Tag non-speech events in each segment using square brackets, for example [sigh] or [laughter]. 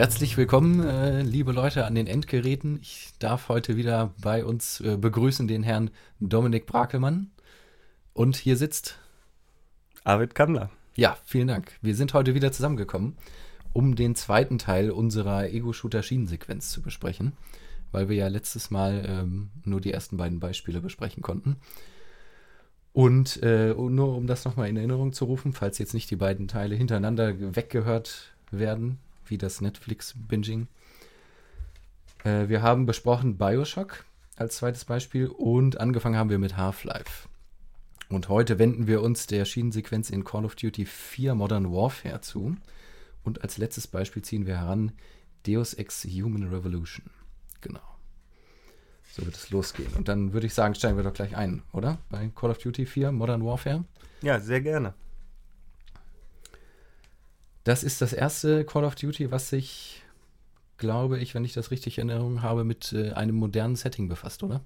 Herzlich willkommen, äh, liebe Leute an den Endgeräten. Ich darf heute wieder bei uns äh, begrüßen den Herrn Dominik Brakelmann. Und hier sitzt Arvid Kammler. Ja, vielen Dank. Wir sind heute wieder zusammengekommen, um den zweiten Teil unserer Ego-Shooter-Schienensequenz zu besprechen, weil wir ja letztes Mal ähm, nur die ersten beiden Beispiele besprechen konnten. Und äh, nur um das nochmal in Erinnerung zu rufen, falls jetzt nicht die beiden Teile hintereinander weggehört werden, wie das Netflix-Binging. Äh, wir haben besprochen Bioshock als zweites Beispiel und angefangen haben wir mit Half-Life. Und heute wenden wir uns der Schienensequenz in Call of Duty 4 Modern Warfare zu. Und als letztes Beispiel ziehen wir heran Deus Ex Human Revolution. Genau. So wird es losgehen. Und dann würde ich sagen, steigen wir doch gleich ein, oder? Bei Call of Duty 4 Modern Warfare. Ja, sehr gerne. Das ist das erste Call of Duty, was sich, glaube ich, wenn ich das richtig in Erinnerung habe, mit äh, einem modernen Setting befasst, oder?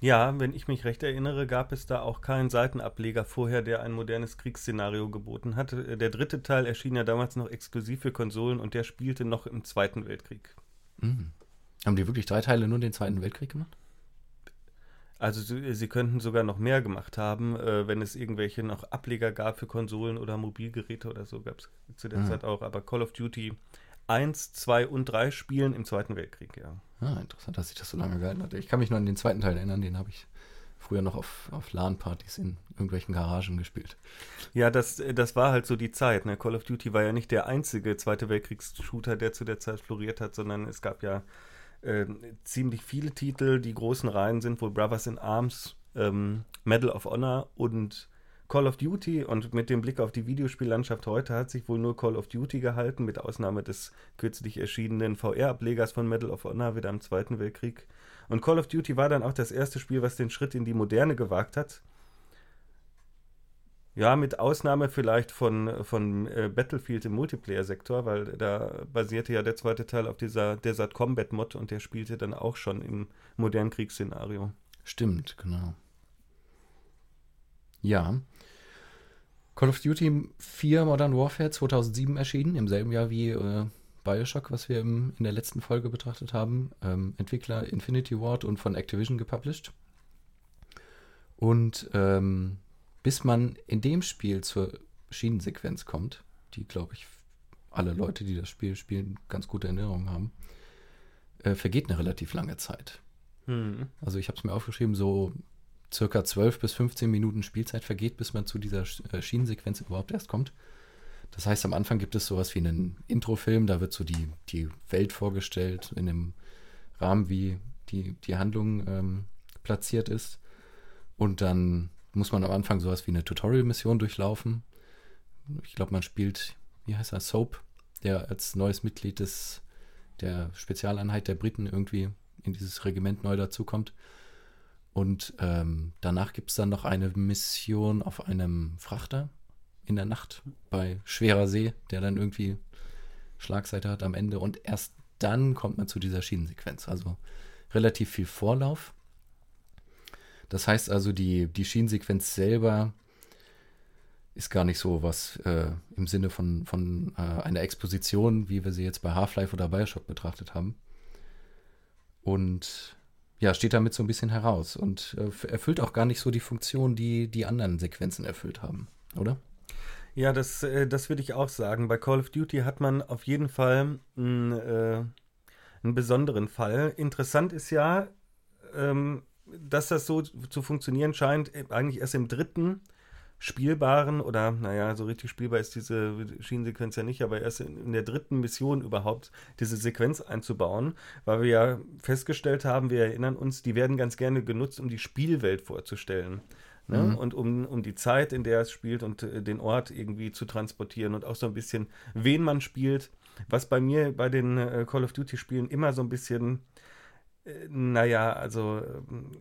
Ja, wenn ich mich recht erinnere, gab es da auch keinen Seitenableger vorher, der ein modernes Kriegsszenario geboten hat. Der dritte Teil erschien ja damals noch exklusiv für Konsolen und der spielte noch im Zweiten Weltkrieg. Mhm. Haben die wirklich drei Teile nur den Zweiten Weltkrieg gemacht? Also sie, sie könnten sogar noch mehr gemacht haben, äh, wenn es irgendwelche noch Ableger gab für Konsolen oder Mobilgeräte oder so, gab es zu der mhm. Zeit auch. Aber Call of Duty 1, 2 und 3 spielen im Zweiten Weltkrieg, ja. Ah, interessant, dass sich das so lange gehalten hat. Ich kann mich nur an den zweiten Teil erinnern, den habe ich früher noch auf, auf LAN-Partys in irgendwelchen Garagen gespielt. Ja, das, das war halt so die Zeit. Ne? Call of Duty war ja nicht der einzige Zweite Weltkriegs-Shooter, der zu der Zeit floriert hat, sondern es gab ja äh, ziemlich viele Titel. Die großen Reihen sind wohl Brothers in Arms, ähm, Medal of Honor und Call of Duty. Und mit dem Blick auf die Videospiellandschaft heute hat sich wohl nur Call of Duty gehalten, mit Ausnahme des kürzlich erschienenen VR-Ablegers von Medal of Honor wieder im Zweiten Weltkrieg. Und Call of Duty war dann auch das erste Spiel, was den Schritt in die Moderne gewagt hat. Ja, mit Ausnahme vielleicht von, von äh, Battlefield im Multiplayer-Sektor, weil da basierte ja der zweite Teil auf dieser Desert Combat Mod und der spielte dann auch schon im modernen Kriegsszenario. Stimmt, genau. Ja. Call of Duty 4 Modern Warfare 2007 erschienen, im selben Jahr wie äh, Bioshock, was wir im, in der letzten Folge betrachtet haben. Ähm, Entwickler Infinity Ward und von Activision gepublished. Und ähm, bis man in dem Spiel zur Schienensequenz kommt, die, glaube ich, alle Leute, die das Spiel spielen, ganz gute Erinnerungen haben, äh, vergeht eine relativ lange Zeit. Hm. Also ich habe es mir aufgeschrieben, so circa 12 bis 15 Minuten Spielzeit vergeht, bis man zu dieser äh, Schienensequenz überhaupt erst kommt. Das heißt, am Anfang gibt es sowas wie einen Introfilm, da wird so die, die Welt vorgestellt, in dem Rahmen, wie die, die Handlung ähm, platziert ist. Und dann muss man am Anfang sowas wie eine Tutorial-Mission durchlaufen. Ich glaube, man spielt, wie heißt er, Soap, der als neues Mitglied des, der Spezialeinheit der Briten irgendwie in dieses Regiment neu dazukommt. Und ähm, danach gibt es dann noch eine Mission auf einem Frachter in der Nacht bei schwerer See, der dann irgendwie Schlagseite hat am Ende. Und erst dann kommt man zu dieser Schienensequenz. Also relativ viel Vorlauf. Das heißt also, die, die Schienensequenz selber ist gar nicht so was äh, im Sinne von, von äh, einer Exposition, wie wir sie jetzt bei Half-Life oder Bioshock betrachtet haben. Und ja, steht damit so ein bisschen heraus und äh, erfüllt auch gar nicht so die Funktion, die die anderen Sequenzen erfüllt haben, oder? Ja, das, äh, das würde ich auch sagen. Bei Call of Duty hat man auf jeden Fall einen, äh, einen besonderen Fall. Interessant ist ja, ähm, dass das so zu funktionieren scheint, äh, eigentlich erst im dritten spielbaren oder, naja, so richtig spielbar ist diese Schienensequenz ja nicht, aber erst in der dritten Mission überhaupt diese Sequenz einzubauen, weil wir ja festgestellt haben, wir erinnern uns, die werden ganz gerne genutzt, um die Spielwelt vorzustellen. Ne? Mhm. Und um, um die Zeit, in der es spielt und äh, den Ort irgendwie zu transportieren und auch so ein bisschen, wen man spielt. Was bei mir bei den äh, Call of Duty-Spielen immer so ein bisschen äh, naja, also, ähm,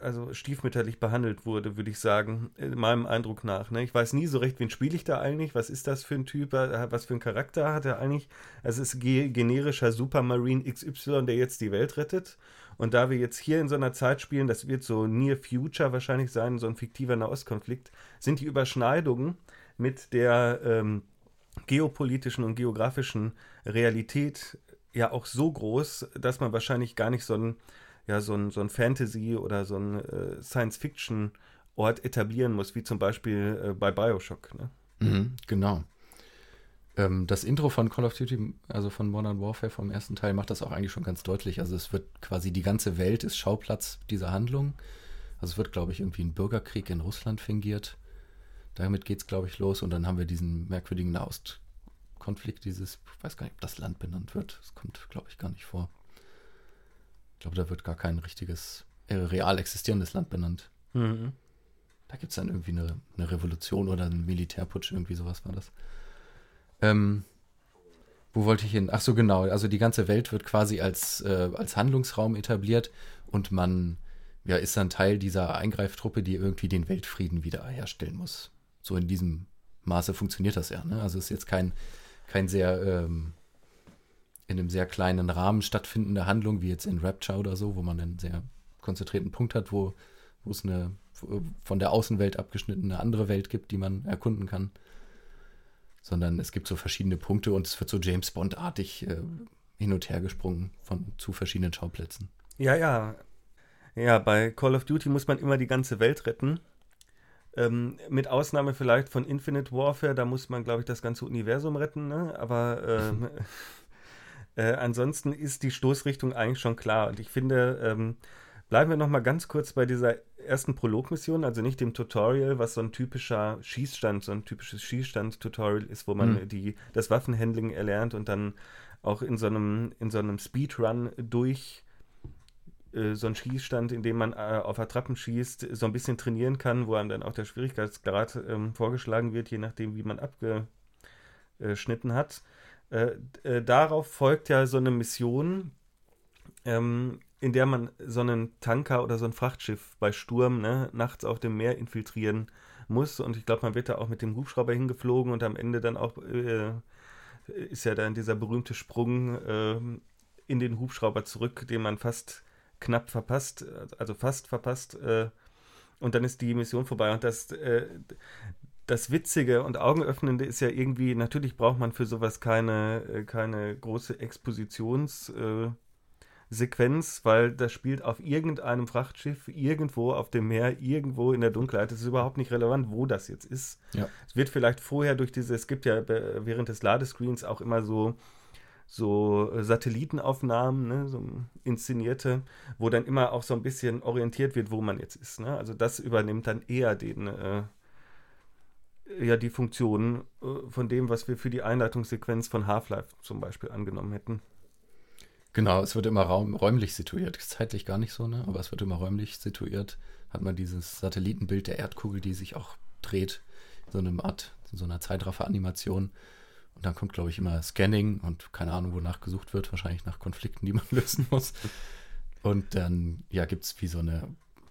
also stiefmütterlich behandelt wurde, würde ich sagen, meinem Eindruck nach. Ne? Ich weiß nie so recht, wen spiele ich da eigentlich, was ist das für ein Typ, äh, was für ein Charakter hat er eigentlich. Es ist generischer Supermarine XY, der jetzt die Welt rettet. Und da wir jetzt hier in so einer Zeit spielen, das wird so Near Future wahrscheinlich sein, so ein fiktiver Nahostkonflikt, sind die Überschneidungen mit der ähm, geopolitischen und geografischen Realität ja auch so groß, dass man wahrscheinlich gar nicht so ein, ja, so ein, so ein Fantasy- oder so ein äh, Science-Fiction-Ort etablieren muss, wie zum Beispiel äh, bei Bioshock. Ne? Mhm, genau. Ähm, das Intro von Call of Duty, also von Modern Warfare vom ersten Teil, macht das auch eigentlich schon ganz deutlich. Also es wird quasi die ganze Welt ist Schauplatz dieser Handlung. Also es wird, glaube ich, irgendwie ein Bürgerkrieg in Russland fingiert. Damit geht es, glaube ich, los. Und dann haben wir diesen merkwürdigen Nahostkonflikt, dieses, ich weiß gar nicht, ob das Land benannt wird. Das kommt, glaube ich, gar nicht vor. Ich glaube, da wird gar kein richtiges, äh, real existierendes Land benannt. Mhm. Da gibt es dann irgendwie eine, eine, Revolution oder einen Militärputsch, irgendwie sowas war das. Ähm, wo wollte ich hin? Ach so, genau. Also die ganze Welt wird quasi als, äh, als Handlungsraum etabliert und man ja, ist dann Teil dieser Eingreiftruppe, die irgendwie den Weltfrieden wiederherstellen muss. So in diesem Maße funktioniert das ja. Ne? Also es ist jetzt kein, kein sehr ähm, in einem sehr kleinen Rahmen stattfindende Handlung, wie jetzt in Rapture oder so, wo man einen sehr konzentrierten Punkt hat, wo, wo es eine von der Außenwelt abgeschnittene andere Welt gibt, die man erkunden kann. Sondern es gibt so verschiedene Punkte und es wird so James Bond-artig äh, hin und her gesprungen von zu verschiedenen Schauplätzen. Ja, ja, ja, bei Call of Duty muss man immer die ganze Welt retten. Ähm, mit Ausnahme vielleicht von Infinite Warfare, da muss man, glaube ich, das ganze Universum retten. Ne? Aber ähm, [laughs] äh, ansonsten ist die Stoßrichtung eigentlich schon klar. Und ich finde, ähm, bleiben wir noch mal ganz kurz bei dieser ersten Prologmission, also nicht dem Tutorial, was so ein typischer Schießstand, so ein typisches Schießstand-Tutorial ist, wo man mhm. die, das Waffenhandling erlernt und dann auch in so einem, in so einem Speedrun durch so ein Schießstand, in dem man äh, auf Attrappen schießt, so ein bisschen trainieren kann, wo einem dann auch der Schwierigkeitsgrad ähm, vorgeschlagen wird, je nachdem, wie man abgeschnitten hat. Äh, äh, darauf folgt ja so eine Mission, ähm, in der man so einen Tanker oder so ein Frachtschiff bei Sturm ne, nachts auf dem Meer infiltrieren muss. Und ich glaube, man wird da auch mit dem Hubschrauber hingeflogen und am Ende dann auch äh, ist ja dann dieser berühmte Sprung äh, in den Hubschrauber zurück, den man fast knapp verpasst, also fast verpasst. Äh, und dann ist die Mission vorbei. Und das, äh, das Witzige und Augenöffnende ist ja irgendwie, natürlich braucht man für sowas keine, äh, keine große Expositionssequenz, weil das spielt auf irgendeinem Frachtschiff, irgendwo auf dem Meer, irgendwo in der Dunkelheit. Es ist überhaupt nicht relevant, wo das jetzt ist. Ja. Es wird vielleicht vorher durch diese, es gibt ja während des Ladescreens auch immer so so äh, Satellitenaufnahmen, ne, so inszenierte, wo dann immer auch so ein bisschen orientiert wird, wo man jetzt ist. Ne? Also das übernimmt dann eher den, äh, ja, die Funktion äh, von dem, was wir für die Einleitungssequenz von Half-Life zum Beispiel angenommen hätten. Genau, es wird immer raum, räumlich situiert. Zeitlich gar nicht so, ne? aber es wird immer räumlich situiert. Hat man dieses Satellitenbild der Erdkugel, die sich auch dreht, so eine Art, so einer Zeitraffer-Animation. Und dann kommt, glaube ich, immer Scanning und keine Ahnung, wonach gesucht wird, wahrscheinlich nach Konflikten, die man [laughs] lösen muss. Und dann, ja, gibt es wie so eine,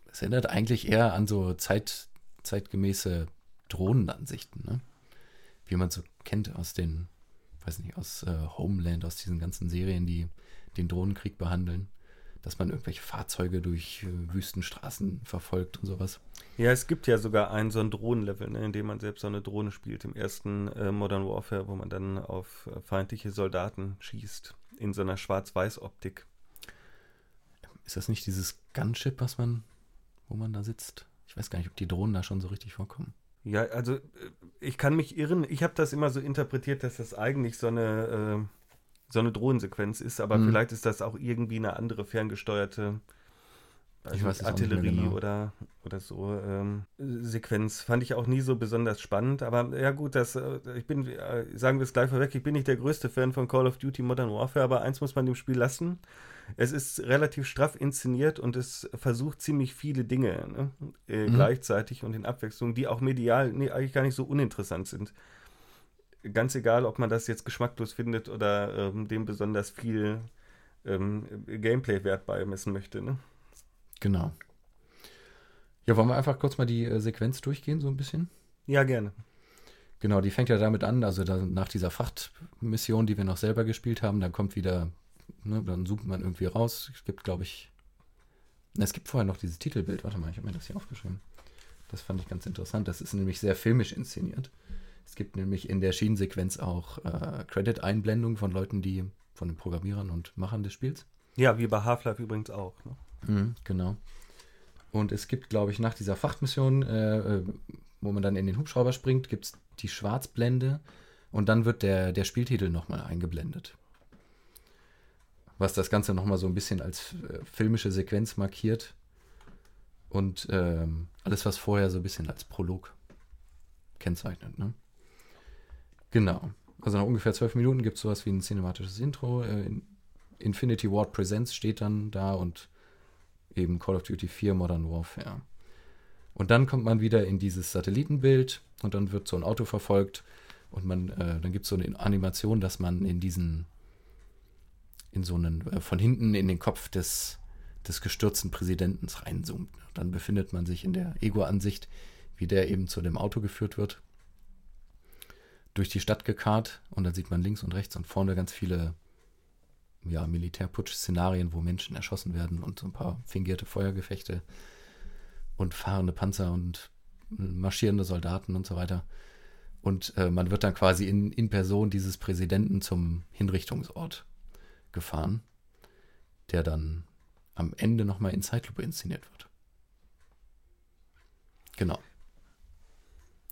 es erinnert eigentlich eher an so Zeit, zeitgemäße Drohnenansichten, ne? Wie man so kennt aus den, weiß nicht, aus äh, Homeland, aus diesen ganzen Serien, die den Drohnenkrieg behandeln dass man irgendwelche Fahrzeuge durch äh, Wüstenstraßen verfolgt und sowas. Ja, es gibt ja sogar ein so ein Drohnenlevel, ne, in dem man selbst so eine Drohne spielt im ersten äh, Modern Warfare, wo man dann auf äh, feindliche Soldaten schießt in so einer Schwarz-Weiß-Optik. Ist das nicht dieses Gunship, was man, wo man da sitzt? Ich weiß gar nicht, ob die Drohnen da schon so richtig vorkommen. Ja, also äh, ich kann mich irren. Ich habe das immer so interpretiert, dass das eigentlich so eine äh, so eine Drohnensequenz ist, aber mhm. vielleicht ist das auch irgendwie eine andere ferngesteuerte ich weiß Artillerie genau. oder, oder so ähm, Sequenz. Fand ich auch nie so besonders spannend, aber ja gut, das, äh, ich bin, äh, sagen wir es gleich vorweg, ich bin nicht der größte Fan von Call of Duty Modern Warfare, aber eins muss man dem Spiel lassen. Es ist relativ straff inszeniert und es versucht ziemlich viele Dinge ne? äh, mhm. gleichzeitig und in Abwechslung, die auch medial nee, eigentlich gar nicht so uninteressant sind ganz egal, ob man das jetzt geschmacklos findet oder ähm, dem besonders viel ähm, Gameplay-Wert beimessen möchte. Ne? Genau. Ja, wollen wir einfach kurz mal die äh, Sequenz durchgehen, so ein bisschen? Ja, gerne. Genau, die fängt ja damit an, also da, nach dieser Frachtmission, die wir noch selber gespielt haben, dann kommt wieder, ne, dann zoomt man irgendwie raus. Es gibt, glaube ich, es gibt vorher noch dieses Titelbild. Warte mal, ich habe mir das hier aufgeschrieben. Das fand ich ganz interessant. Das ist nämlich sehr filmisch inszeniert Es gibt nämlich in der Schienensequenz auch äh, Credit-Einblendungen von Leuten, die von den Programmierern und Machern des Spiels. Ja, wie bei Half-Life übrigens auch. Ne? Mhm, genau. Und es gibt, glaube ich, nach dieser Frachtmission, äh, äh, wo man dann in den Hubschrauber springt, gibt es die Schwarzblende und dann wird der, der Spieltitel nochmal eingeblendet. Was das Ganze nochmal so ein bisschen als äh, filmische Sequenz markiert. Und ähm, alles, was vorher so ein bisschen als Prolog kennzeichnet. Ne? Genau. Also nach ungefähr zwölf Minuten gibt es sowas wie ein cinematisches Intro. Äh, Infinity Ward Presents steht dann da und eben Call of Duty 4 Modern Warfare. Und dann kommt man wieder in dieses Satellitenbild und dann wird so ein Auto verfolgt und man, äh, dann gibt es so eine Animation, dass man in diesen, in so einen, äh, von hinten in den Kopf des, des gestürzten Präsidenten reinzoomt. Dann befindet man sich in der Ego-Ansicht, wie der eben zu dem Auto geführt wird, durch die Stadt gekarrt und dann sieht man links und rechts und vorne ganz viele ja, Militärputsch-Szenarien, wo Menschen erschossen werden und so ein paar fingierte Feuergefechte und fahrende Panzer und marschierende Soldaten und so weiter. Und äh, man wird dann quasi in, in Person dieses Präsidenten zum Hinrichtungsort gefahren, der dann am Ende nochmal in Zeitlupe inszeniert wird. Genau.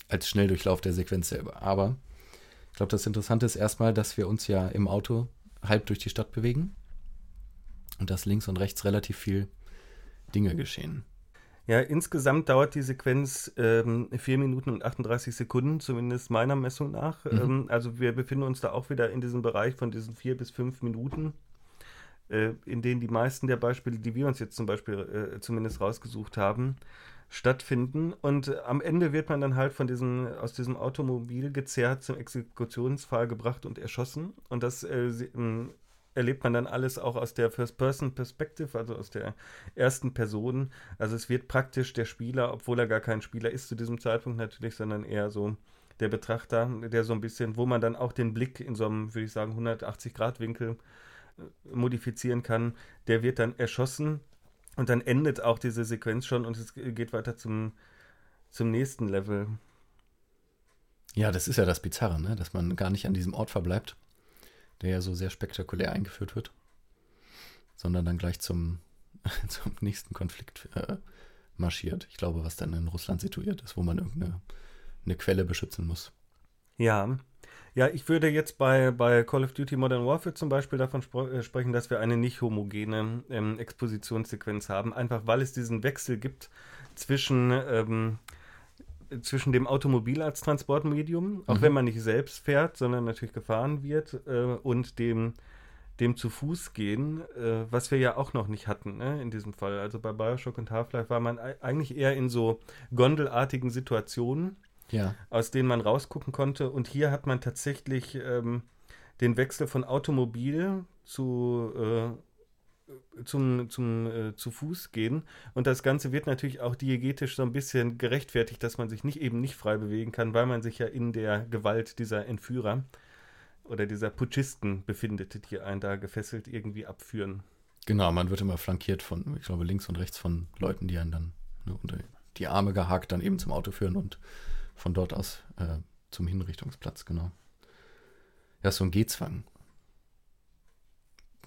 Als Schnelldurchlauf der Sequenz selber. Aber ich glaube, das Interessante ist erstmal, dass wir uns ja im Auto halb durch die Stadt bewegen und dass links und rechts relativ viel Dinge geschehen. Ja, insgesamt dauert die Sequenz ähm, 4 Minuten und 38 Sekunden, zumindest meiner Messung nach. Mhm. Ähm, also wir befinden uns da auch wieder in diesem Bereich von diesen 4 bis 5 Minuten, äh, in denen die meisten der Beispiele, die wir uns jetzt zum Beispiel äh, zumindest rausgesucht haben, stattfinden. Und äh, am Ende wird man dann halt von diesem, aus diesem Automobil gezerrt zum Exekutionsfall gebracht und erschossen. Und das äh, ähm, erlebt man dann alles auch aus der First-Person-Perspective, also aus der ersten Person. Also es wird praktisch der Spieler, obwohl er gar kein Spieler ist zu diesem Zeitpunkt natürlich, sondern eher so der Betrachter, der so ein bisschen, wo man dann auch den Blick in so einem, würde ich sagen, 180-Grad-Winkel äh, modifizieren kann, der wird dann erschossen und dann endet auch diese Sequenz schon und es geht weiter zum, zum nächsten Level. Ja, das ist ja das Bizarre, ne? dass man gar nicht an diesem Ort verbleibt, der ja so sehr spektakulär eingeführt wird, sondern dann gleich zum, [laughs] zum nächsten Konflikt äh, marschiert. Ich glaube, was dann in Russland situiert ist, wo man irgendeine eine Quelle beschützen muss. Ja, ja, ich würde jetzt bei, bei Call of Duty Modern Warfare zum Beispiel davon spro- äh, sprechen, dass wir eine nicht homogene ähm, Expositionssequenz haben, einfach weil es diesen Wechsel gibt zwischen, ähm, zwischen dem Automobil als Transportmedium, auch mhm. wenn man nicht selbst fährt, sondern natürlich gefahren wird, äh, und dem, dem zu Fuß gehen, äh, was wir ja auch noch nicht hatten ne, in diesem Fall. Also bei Bioshock und Half-Life war man eigentlich eher in so gondelartigen Situationen ja. aus denen man rausgucken konnte. Und hier hat man tatsächlich ähm, den Wechsel von Automobil zu, äh, zum, zum äh, zu Fuß gehen. Und das Ganze wird natürlich auch diegetisch so ein bisschen gerechtfertigt, dass man sich nicht eben nicht frei bewegen kann, weil man sich ja in der Gewalt dieser Entführer oder dieser Putschisten befindet, die einen da gefesselt irgendwie abführen. Genau, man wird immer flankiert von, ich glaube, links und rechts von Leuten, die einen dann ne, unter die Arme gehakt dann eben zum Auto führen und von dort aus äh, zum Hinrichtungsplatz, genau. Ja, so ein Gehzwang.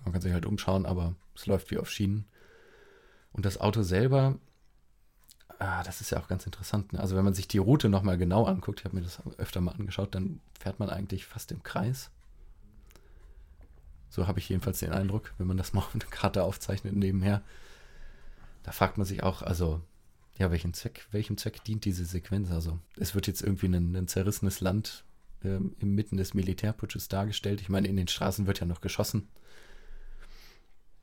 Man kann sich halt umschauen, aber es läuft wie auf Schienen. Und das Auto selber, ah, das ist ja auch ganz interessant. Ne? Also wenn man sich die Route nochmal genau anguckt, ich habe mir das öfter mal angeschaut, dann fährt man eigentlich fast im Kreis. So habe ich jedenfalls den Eindruck, wenn man das mal auf eine Karte aufzeichnet nebenher. Da fragt man sich auch, also ja, welchen Zweck, welchem Zweck dient diese Sequenz? Also, es wird jetzt irgendwie ein, ein zerrissenes Land ähm, inmitten des Militärputsches dargestellt. Ich meine, in den Straßen wird ja noch geschossen.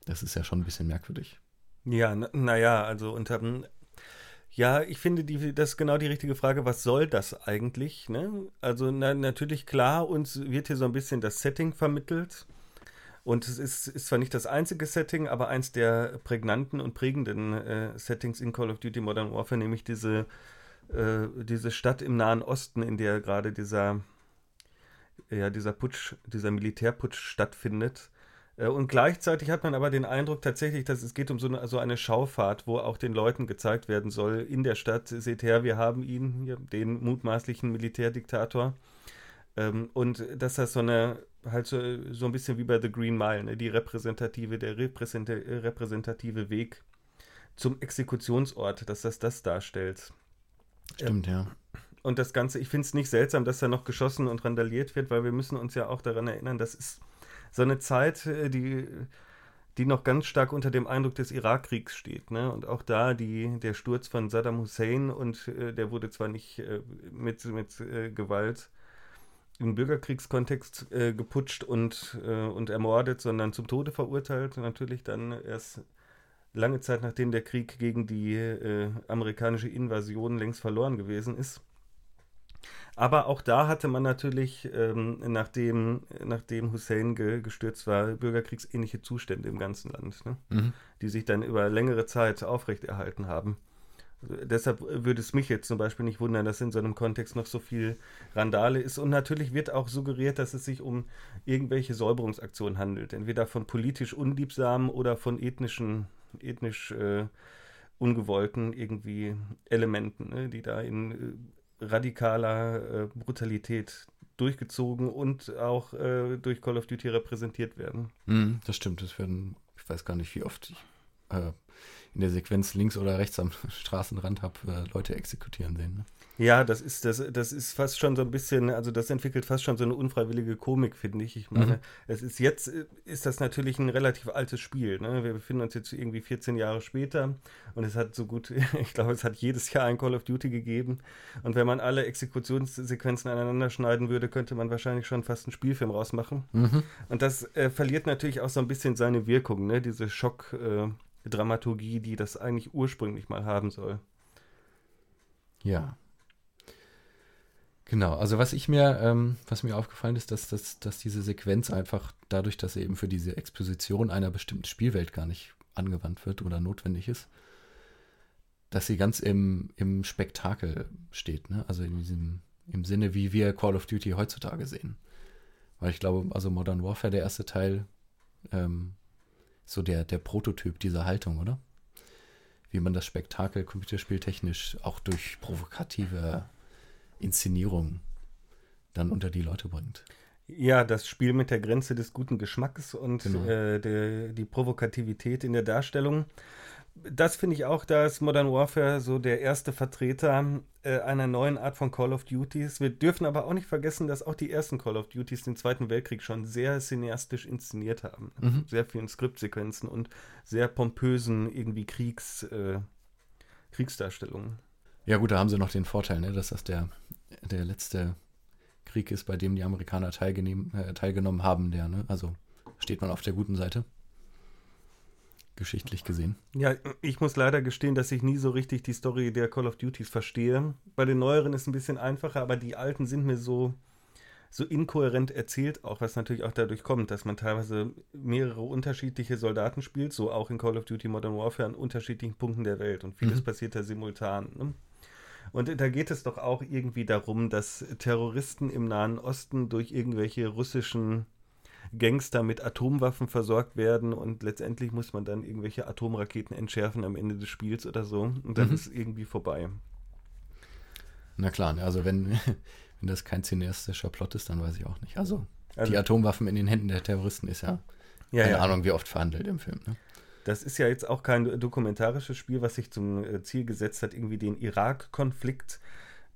Das ist ja schon ein bisschen merkwürdig. Ja, naja, also unter. Ja, ich finde, die, das ist genau die richtige Frage. Was soll das eigentlich? Ne? Also, na, natürlich, klar, uns wird hier so ein bisschen das Setting vermittelt. Und es ist, ist zwar nicht das einzige Setting, aber eins der prägnanten und prägenden äh, Settings in Call of Duty Modern Warfare, nämlich diese, äh, diese Stadt im Nahen Osten, in der gerade dieser, ja, dieser Putsch, dieser Militärputsch stattfindet. Äh, und gleichzeitig hat man aber den Eindruck tatsächlich, dass es geht um so eine, so eine Schaufahrt, wo auch den Leuten gezeigt werden soll, in der Stadt, seht her, wir haben ihn, den mutmaßlichen Militärdiktator. Ähm, und dass das so eine, halt so, so ein bisschen wie bei The Green Mile, ne? die repräsentative, der repräsentative Weg zum Exekutionsort, dass das das darstellt. Stimmt, ja. Und das Ganze, ich finde es nicht seltsam, dass da noch geschossen und randaliert wird, weil wir müssen uns ja auch daran erinnern, das ist so eine Zeit, äh, die, die noch ganz stark unter dem Eindruck des Irakkriegs steht. Ne? Und auch da die, der Sturz von Saddam Hussein und äh, der wurde zwar nicht äh, mit, mit äh, Gewalt im Bürgerkriegskontext äh, geputscht und, äh, und ermordet, sondern zum Tode verurteilt. Natürlich dann erst lange Zeit nachdem der Krieg gegen die äh, amerikanische Invasion längst verloren gewesen ist. Aber auch da hatte man natürlich, ähm, nachdem, nachdem Hussein ge gestürzt war, bürgerkriegsähnliche Zustände im ganzen Land, ne? mhm. die sich dann über längere Zeit aufrechterhalten haben. Deshalb würde es mich jetzt zum Beispiel nicht wundern, dass in so einem Kontext noch so viel Randale ist. Und natürlich wird auch suggeriert, dass es sich um irgendwelche Säuberungsaktionen handelt. Entweder von politisch unliebsamen oder von ethnischen, ethnisch äh, ungewollten irgendwie Elementen, ne, die da in äh, radikaler äh, Brutalität durchgezogen und auch äh, durch Call of Duty repräsentiert werden. Mm, das stimmt, es werden, ich weiß gar nicht, wie oft ich äh, in der Sequenz links oder rechts am [laughs] Straßenrand habe, äh, Leute exekutieren sehen. Ne? Ja, das ist, das, das ist fast schon so ein bisschen, also das entwickelt fast schon so eine unfreiwillige Komik, finde ich. Ich meine, mhm. es ist jetzt, äh, ist das natürlich ein relativ altes Spiel. Ne? Wir befinden uns jetzt irgendwie 14 Jahre später und es hat so gut, [laughs] ich glaube, es hat jedes Jahr ein Call of Duty gegeben. Und wenn man alle Exekutionssequenzen aneinander schneiden würde, könnte man wahrscheinlich schon fast einen Spielfilm rausmachen. Mhm. Und das äh, verliert natürlich auch so ein bisschen seine Wirkung, ne? diese Schock-Dramaturgie, äh, die das eigentlich ursprünglich mal haben soll. Ja. Genau, also was ich mir, ähm, was mir aufgefallen ist, dass, dass, dass diese Sequenz einfach dadurch, dass sie eben für diese Exposition einer bestimmten Spielwelt gar nicht angewandt wird oder notwendig ist, dass sie ganz im, im Spektakel steht, ne? Also in diesem, im Sinne, wie wir Call of Duty heutzutage sehen. Weil ich glaube, also Modern Warfare, der erste Teil, ähm, so der, der Prototyp dieser Haltung, oder? Wie man das Spektakel computerspieltechnisch auch durch provokative Inszenierung dann unter die Leute bringt. Ja, das Spiel mit der Grenze des guten Geschmacks und genau. äh, der, die Provokativität in der Darstellung. Das finde ich auch, da ist Modern Warfare so der erste Vertreter äh, einer neuen Art von Call of Duties. Wir dürfen aber auch nicht vergessen, dass auch die ersten Call of Duties den Zweiten Weltkrieg schon sehr cineastisch inszeniert haben. Mhm. Sehr vielen Skriptsequenzen und sehr pompösen irgendwie Kriegs, äh, Kriegsdarstellungen. Ja, gut, da haben sie noch den Vorteil, ne, dass das der, der letzte Krieg ist, bei dem die Amerikaner äh, teilgenommen haben. Der, ne? Also steht man auf der guten Seite. Geschichtlich gesehen. Ja, ich muss leider gestehen, dass ich nie so richtig die Story der Call of Duties verstehe. Bei den neueren ist es ein bisschen einfacher, aber die alten sind mir so, so inkohärent erzählt, auch was natürlich auch dadurch kommt, dass man teilweise mehrere unterschiedliche Soldaten spielt, so auch in Call of Duty Modern Warfare an unterschiedlichen Punkten der Welt und vieles mhm. passiert da simultan. Ne? Und da geht es doch auch irgendwie darum, dass Terroristen im Nahen Osten durch irgendwelche russischen Gangster mit Atomwaffen versorgt werden und letztendlich muss man dann irgendwelche Atomraketen entschärfen am Ende des Spiels oder so und dann mhm. ist irgendwie vorbei. Na klar, ne, also wenn, [laughs] wenn das kein cineastischer Plot ist, dann weiß ich auch nicht. Also, also die Atomwaffen in den Händen der Terroristen ist ja, ja keine ja. Ahnung, wie oft verhandelt im Film. Ne? Das ist ja jetzt auch kein dokumentarisches Spiel, was sich zum äh, Ziel gesetzt hat, irgendwie den Irak-Konflikt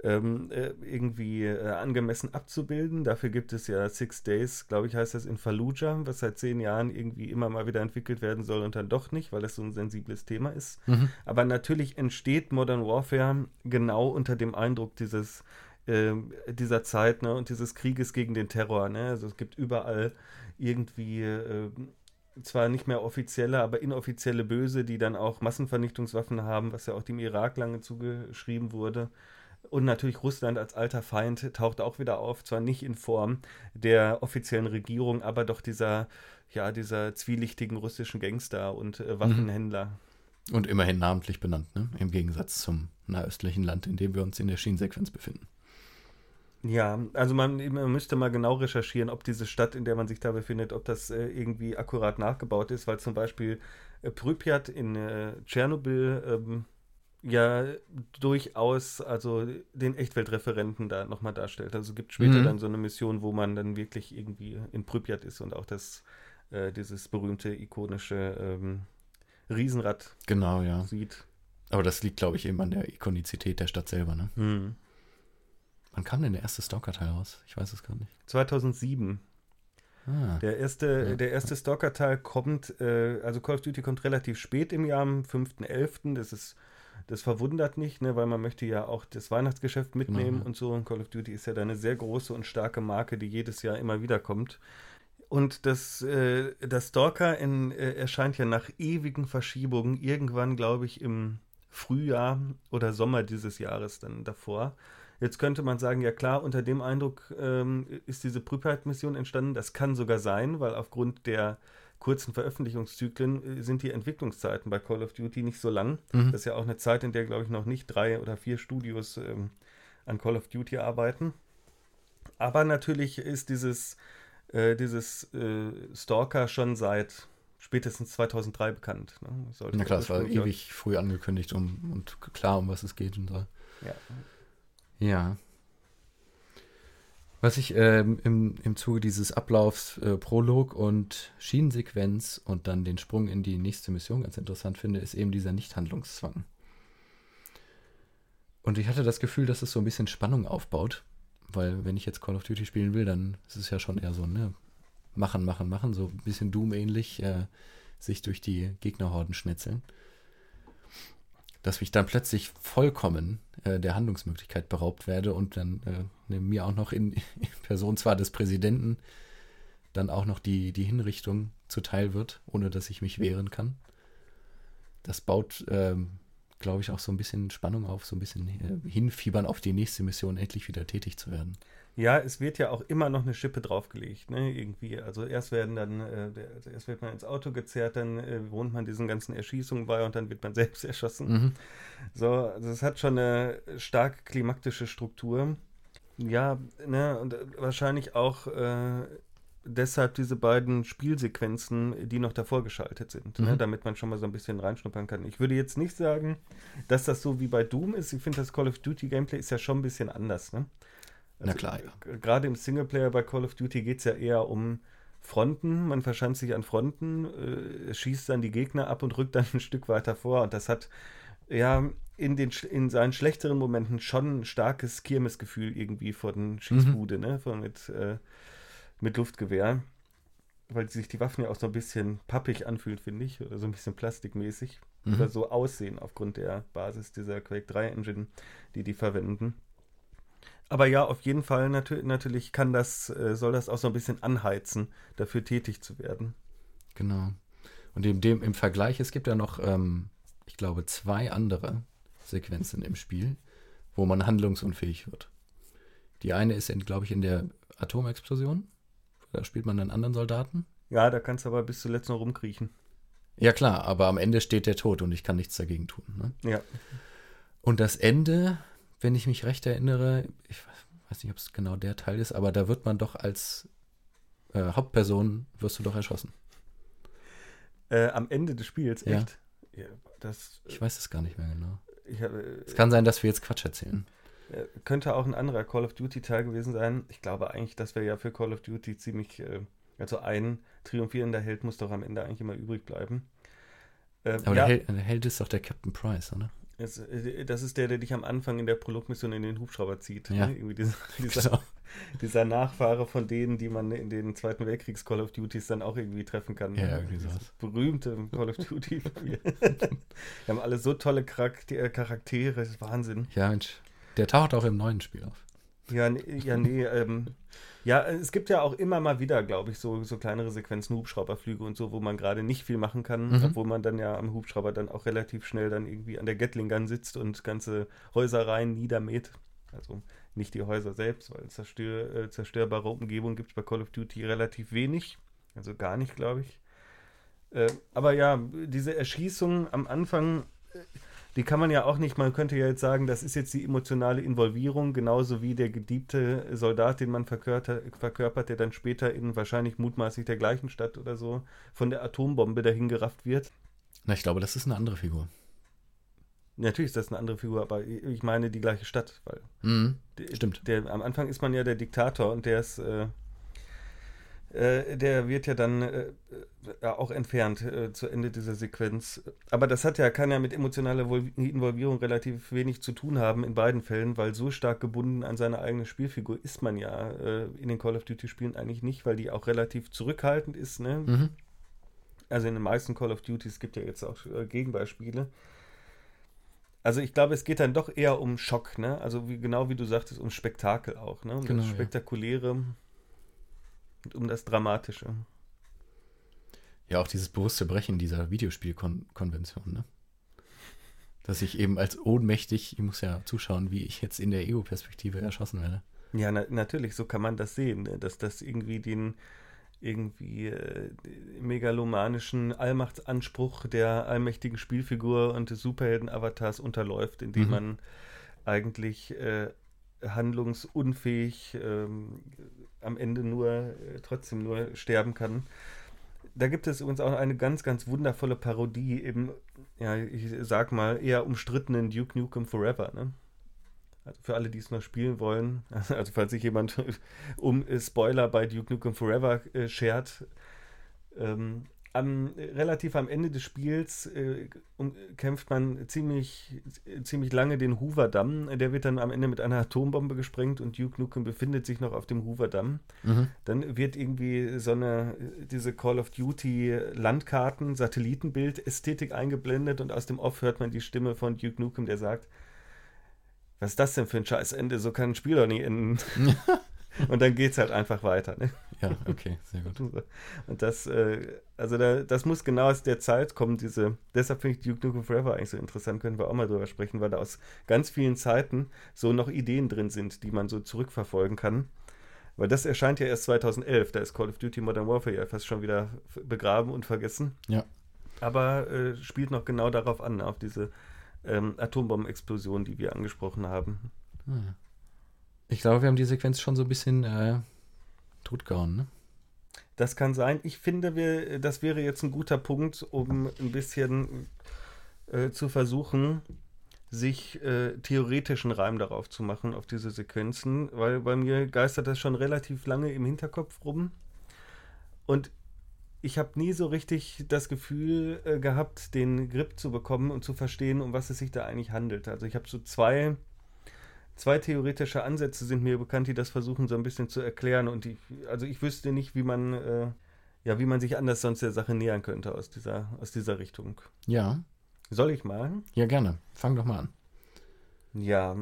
ähm, äh, irgendwie äh, angemessen abzubilden. Dafür gibt es ja Six Days, glaube ich, heißt das in Fallujah, was seit zehn Jahren irgendwie immer mal wieder entwickelt werden soll und dann doch nicht, weil das so ein sensibles Thema ist. Mhm. Aber natürlich entsteht Modern Warfare genau unter dem Eindruck dieses äh, dieser Zeit ne, und dieses Krieges gegen den Terror. Ne? Also es gibt überall irgendwie äh, zwar nicht mehr offizielle, aber inoffizielle Böse, die dann auch Massenvernichtungswaffen haben, was ja auch dem Irak lange zugeschrieben wurde. Und natürlich Russland als alter Feind taucht auch wieder auf, zwar nicht in Form der offiziellen Regierung, aber doch dieser, ja, dieser zwielichtigen russischen Gangster und äh, Waffenhändler. Und immerhin namentlich benannt, ne? im Gegensatz zum nahöstlichen Land, in dem wir uns in der Schienensequenz befinden. Ja, also man, man, müsste mal genau recherchieren, ob diese Stadt, in der man sich da befindet, ob das äh, irgendwie akkurat nachgebaut ist, weil zum Beispiel äh, Pripyat in äh, Tschernobyl ähm, ja durchaus also den Echtweltreferenten da nochmal darstellt. Also es gibt später mhm. dann so eine Mission, wo man dann wirklich irgendwie in Pripyat ist und auch das, äh, dieses berühmte, ikonische ähm, Riesenrad genau, ja. sieht. Aber das liegt, glaube ich, eben an der Ikonizität der Stadt selber, ne? Mhm. Wann kam denn der erste Stalker-Teil raus? Ich weiß es gar nicht. 2007. Ah, der erste, ja, der erste Stalker-Teil kommt, äh, also Call of Duty kommt relativ spät im Jahr, am 5.11. Das ist, das verwundert nicht, ne, weil man möchte ja auch das Weihnachtsgeschäft mitnehmen genau. und so. Und Call of Duty ist ja da eine sehr große und starke Marke, die jedes Jahr immer wieder kommt. Und das, äh, das Stalker in, äh, erscheint ja nach ewigen Verschiebungen irgendwann, glaube ich, im Frühjahr oder Sommer dieses Jahres dann davor. Jetzt könnte man sagen, ja klar, unter dem Eindruck ähm, ist diese Prüfheit-Mission entstanden. Das kann sogar sein, weil aufgrund der kurzen Veröffentlichungszyklen äh, sind die Entwicklungszeiten bei Call of Duty nicht so lang. Mhm. Das ist ja auch eine Zeit, in der, glaube ich, noch nicht drei oder vier Studios ähm, an Call of Duty arbeiten. Aber natürlich ist dieses, äh, dieses äh, Stalker schon seit spätestens 2003 bekannt. Ne? Na klar, es war ewig früh angekündigt um, und klar, um was es geht und so. Ja. Ja. Was ich ähm, im, im Zuge dieses Ablaufs äh, Prolog und Schienensequenz und dann den Sprung in die nächste Mission ganz interessant finde, ist eben dieser Nichthandlungszwang. Und ich hatte das Gefühl, dass es so ein bisschen Spannung aufbaut, weil wenn ich jetzt Call of Duty spielen will, dann ist es ja schon eher so, ne, machen, machen, machen, so ein bisschen Doom-ähnlich, äh, sich durch die Gegnerhorden schnetzeln dass ich dann plötzlich vollkommen äh, der Handlungsmöglichkeit beraubt werde und dann äh, mir auch noch in, [laughs] in, Person zwar des Präsidenten dann auch noch die, die Hinrichtung zuteil wird, ohne dass ich mich wehren kann. Das baut, ähm, glaube ich, auch so ein bisschen Spannung auf, so ein bisschen äh, hinfiebern auf die nächste Mission, endlich wieder tätig zu werden. Ja, es wird ja auch immer noch eine Schippe draufgelegt, ne? Irgendwie. Also erst werden dann, äh, also erst wird man ins Auto gezerrt, dann äh, wohnt man diesen ganzen Erschießungen bei und dann wird man [laughs] selbst erschossen. Mhm. So, also es hat schon eine stark klimaktische Struktur. Ja, ne, und äh, wahrscheinlich auch äh, deshalb diese beiden Spielsequenzen, die noch davor geschaltet sind, ne? mhm. ne, damit man schon mal so ein bisschen reinschnuppern kann. Ich würde jetzt nicht sagen, dass das so wie bei Doom ist. Ich finde, das Call of Duty Gameplay ist ja schon ein bisschen anders. Ne? Also, Na klar, ja. Gerade im Singleplayer bei Call of Duty geht es ja eher um Fronten. Man verschanzt sich an Fronten, äh, schießt dann die Gegner ab und rückt dann [laughs] ein Stück weiter vor. Und das hat ja in, den, in seinen schlechteren Momenten schon ein starkes Kirmesgefühl irgendwie vor den Schießbude, mhm. ne? Von mit, äh, mit Luftgewehr. Weil sich die Waffen ja auch so ein bisschen pappig anfühlt, finde ich. Oder so ein bisschen plastikmäßig. Mhm. Oder so aussehen aufgrund der Basis dieser Quake 3 Engine, die die verwenden. Aber ja, auf jeden Fall natür natürlich kann das, äh, soll das auch so ein bisschen anheizen, dafür tätig zu werden. Genau. Und in dem, im Vergleich, es gibt ja noch, ähm, ich glaube, zwei andere Sequenzen im Spiel, wo man handlungsunfähig wird. Die eine ist, glaube ich, in der Atomexplosion. Da spielt man einen anderen Soldaten. Ja, da kannst du aber bis zuletzt noch rumkriechen. Ja, klar, aber am Ende steht der tot und ich kann nichts dagegen tun. Ne? Ja. Und das Ende wenn ich mich recht erinnere, ich weiß nicht, ob es genau der Teil ist, aber da wird man doch als äh, Hauptperson, wirst du doch erschossen. Äh, am Ende des Spiels, echt? Ja. das, ich weiß es gar nicht mehr genau. Ich, äh, es kann sein, dass wir jetzt Quatsch erzählen. Könnte auch ein anderer Call of Duty-Teil gewesen sein. Ich glaube eigentlich, dass wir ja für Call of Duty ziemlich, äh, also ein triumphierender Held muss doch am Ende eigentlich immer übrig bleiben. Äh, Aber ja. der, Held, der Held ist doch der Captain Price, oder? Äh, das ist der, der dich am Anfang in der Prologmission in den Hubschrauber zieht. Ja. Ne? Dieser, [laughs] dieser, genau. dieser, Nachfahre von denen, die man in den Zweiten Weltkriegs Call of Duties dann auch irgendwie treffen kann. Ja, irgendwie sowas. Berühmte Call of Duty. Wir [laughs] haben alle so tolle Charaktere, das ist Wahnsinn. Ja, Mensch. Der taucht auch im neuen Spiel auf. Ja, ja nee, ähm, ja, es gibt ja auch immer mal wieder, glaube ich, so, so kleinere Sequenzen, Hubschrauberflüge und so, wo man gerade nicht viel machen kann, mhm. obwohl man dann ja am Hubschrauber dann auch relativ schnell dann irgendwie an der Gatling Gun sitzt und ganze Häusereien niedermäht. Also nicht die Häuser selbst, weil zerstör, äh, zerstörbare Umgebung gibt es bei Call of Duty relativ wenig. Also gar nicht, glaube ich. Äh, aber ja, diese Erschießung am Anfang. Äh, die kann man ja auch nicht, man könnte ja jetzt sagen, das ist jetzt die emotionale Involvierung, genauso wie der gediebte Soldat, den man verkörpert, der dann später in wahrscheinlich mutmaßlich der gleichen Stadt oder so von der Atombombe dahin gerafft wird. Na, ich glaube, das ist eine andere Figur. Natürlich ist das eine andere Figur, aber ich meine die gleiche Stadt, weil. Mhm, stimmt. Der, am Anfang ist man ja der Diktator und der ist. Äh, äh, der wird ja dann äh, äh, auch entfernt äh, zu Ende dieser Sequenz. Aber das hat ja, kann ja mit emotionaler Involvierung relativ wenig zu tun haben in beiden Fällen, weil so stark gebunden an seine eigene Spielfigur ist man ja äh, in den Call of Duty Spielen eigentlich nicht, weil die auch relativ zurückhaltend ist. Ne? Mhm. Also in den meisten Call of Duties gibt ja jetzt auch Gegenbeispiele. Also ich glaube, es geht dann doch eher um Schock, ne? Also wie, genau wie du sagtest, um Spektakel auch, ne? Um genau, das Spektakuläre. Ja und um das Dramatische. Ja, auch dieses bewusste Brechen dieser Videospielkonvention, ne? Dass ich eben als ohnmächtig, ich muss ja zuschauen, wie ich jetzt in der Ego-Perspektive erschossen werde. Ja, na, natürlich, so kann man das sehen, ne? dass das irgendwie den irgendwie äh, megalomanischen Allmachtsanspruch der allmächtigen Spielfigur und des Superhelden-Avatars unterläuft, indem mhm. man eigentlich äh, handlungsunfähig ähm, am Ende nur äh, trotzdem nur sterben kann. Da gibt es übrigens auch eine ganz, ganz wundervolle Parodie im, ja, ich sag mal, eher umstrittenen Duke Nukem Forever, ne? Also für alle, die es noch spielen wollen, [laughs] also falls sich jemand [laughs] um Spoiler bei Duke Nukem Forever äh, schert, ähm, am, relativ am Ende des Spiels äh, um, kämpft man ziemlich, ziemlich lange den Hoover-Damm. Der wird dann am Ende mit einer Atombombe gesprengt und Duke Nukem befindet sich noch auf dem Hoover-Damm. Mhm. Dann wird irgendwie so eine, diese Call of Duty Landkarten, Satellitenbild-Ästhetik eingeblendet und aus dem Off hört man die Stimme von Duke Nukem, der sagt, was ist das denn für ein Scheißende? So kann ein Spiel doch nie enden. [laughs] und dann geht es halt einfach weiter. Ne? Ja, okay, sehr gut. Und das, äh, also da, das muss genau aus der Zeit kommen, diese, deshalb finde ich Duke Nukem Forever eigentlich so interessant, können wir auch mal drüber sprechen, weil da aus ganz vielen Zeiten so noch Ideen drin sind, die man so zurückverfolgen kann. Weil das erscheint ja erst 2011, da ist Call of Duty Modern Warfare ja fast schon wieder begraben und vergessen. Ja. Aber äh, spielt noch genau darauf an, auf diese ähm, Atombombenexplosion, die wir angesprochen haben. Ah, ich glaube, wir haben die Sequenz schon so ein bisschen äh, totgehauen, ne? Das kann sein. Ich finde, wir, das wäre jetzt ein guter Punkt, um ein bisschen äh, zu versuchen, sich äh, theoretischen Reim darauf zu machen, auf diese Sequenzen, weil bei mir geistert das schon relativ lange im Hinterkopf rum. Und ich habe nie so richtig das Gefühl äh, gehabt, den Grip zu bekommen und zu verstehen, um was es sich da eigentlich handelt. Also ich habe so zwei zwei theoretische Ansätze sind mir bekannt, die das versuchen so ein bisschen zu erklären. Und ich, also ich wüsste nicht, wie man, äh, ja, wie man sich anders sonst der Sache nähern könnte aus dieser, aus dieser Richtung. Ja. Soll ich mal? Ja, gerne. Fang doch mal an. Ja,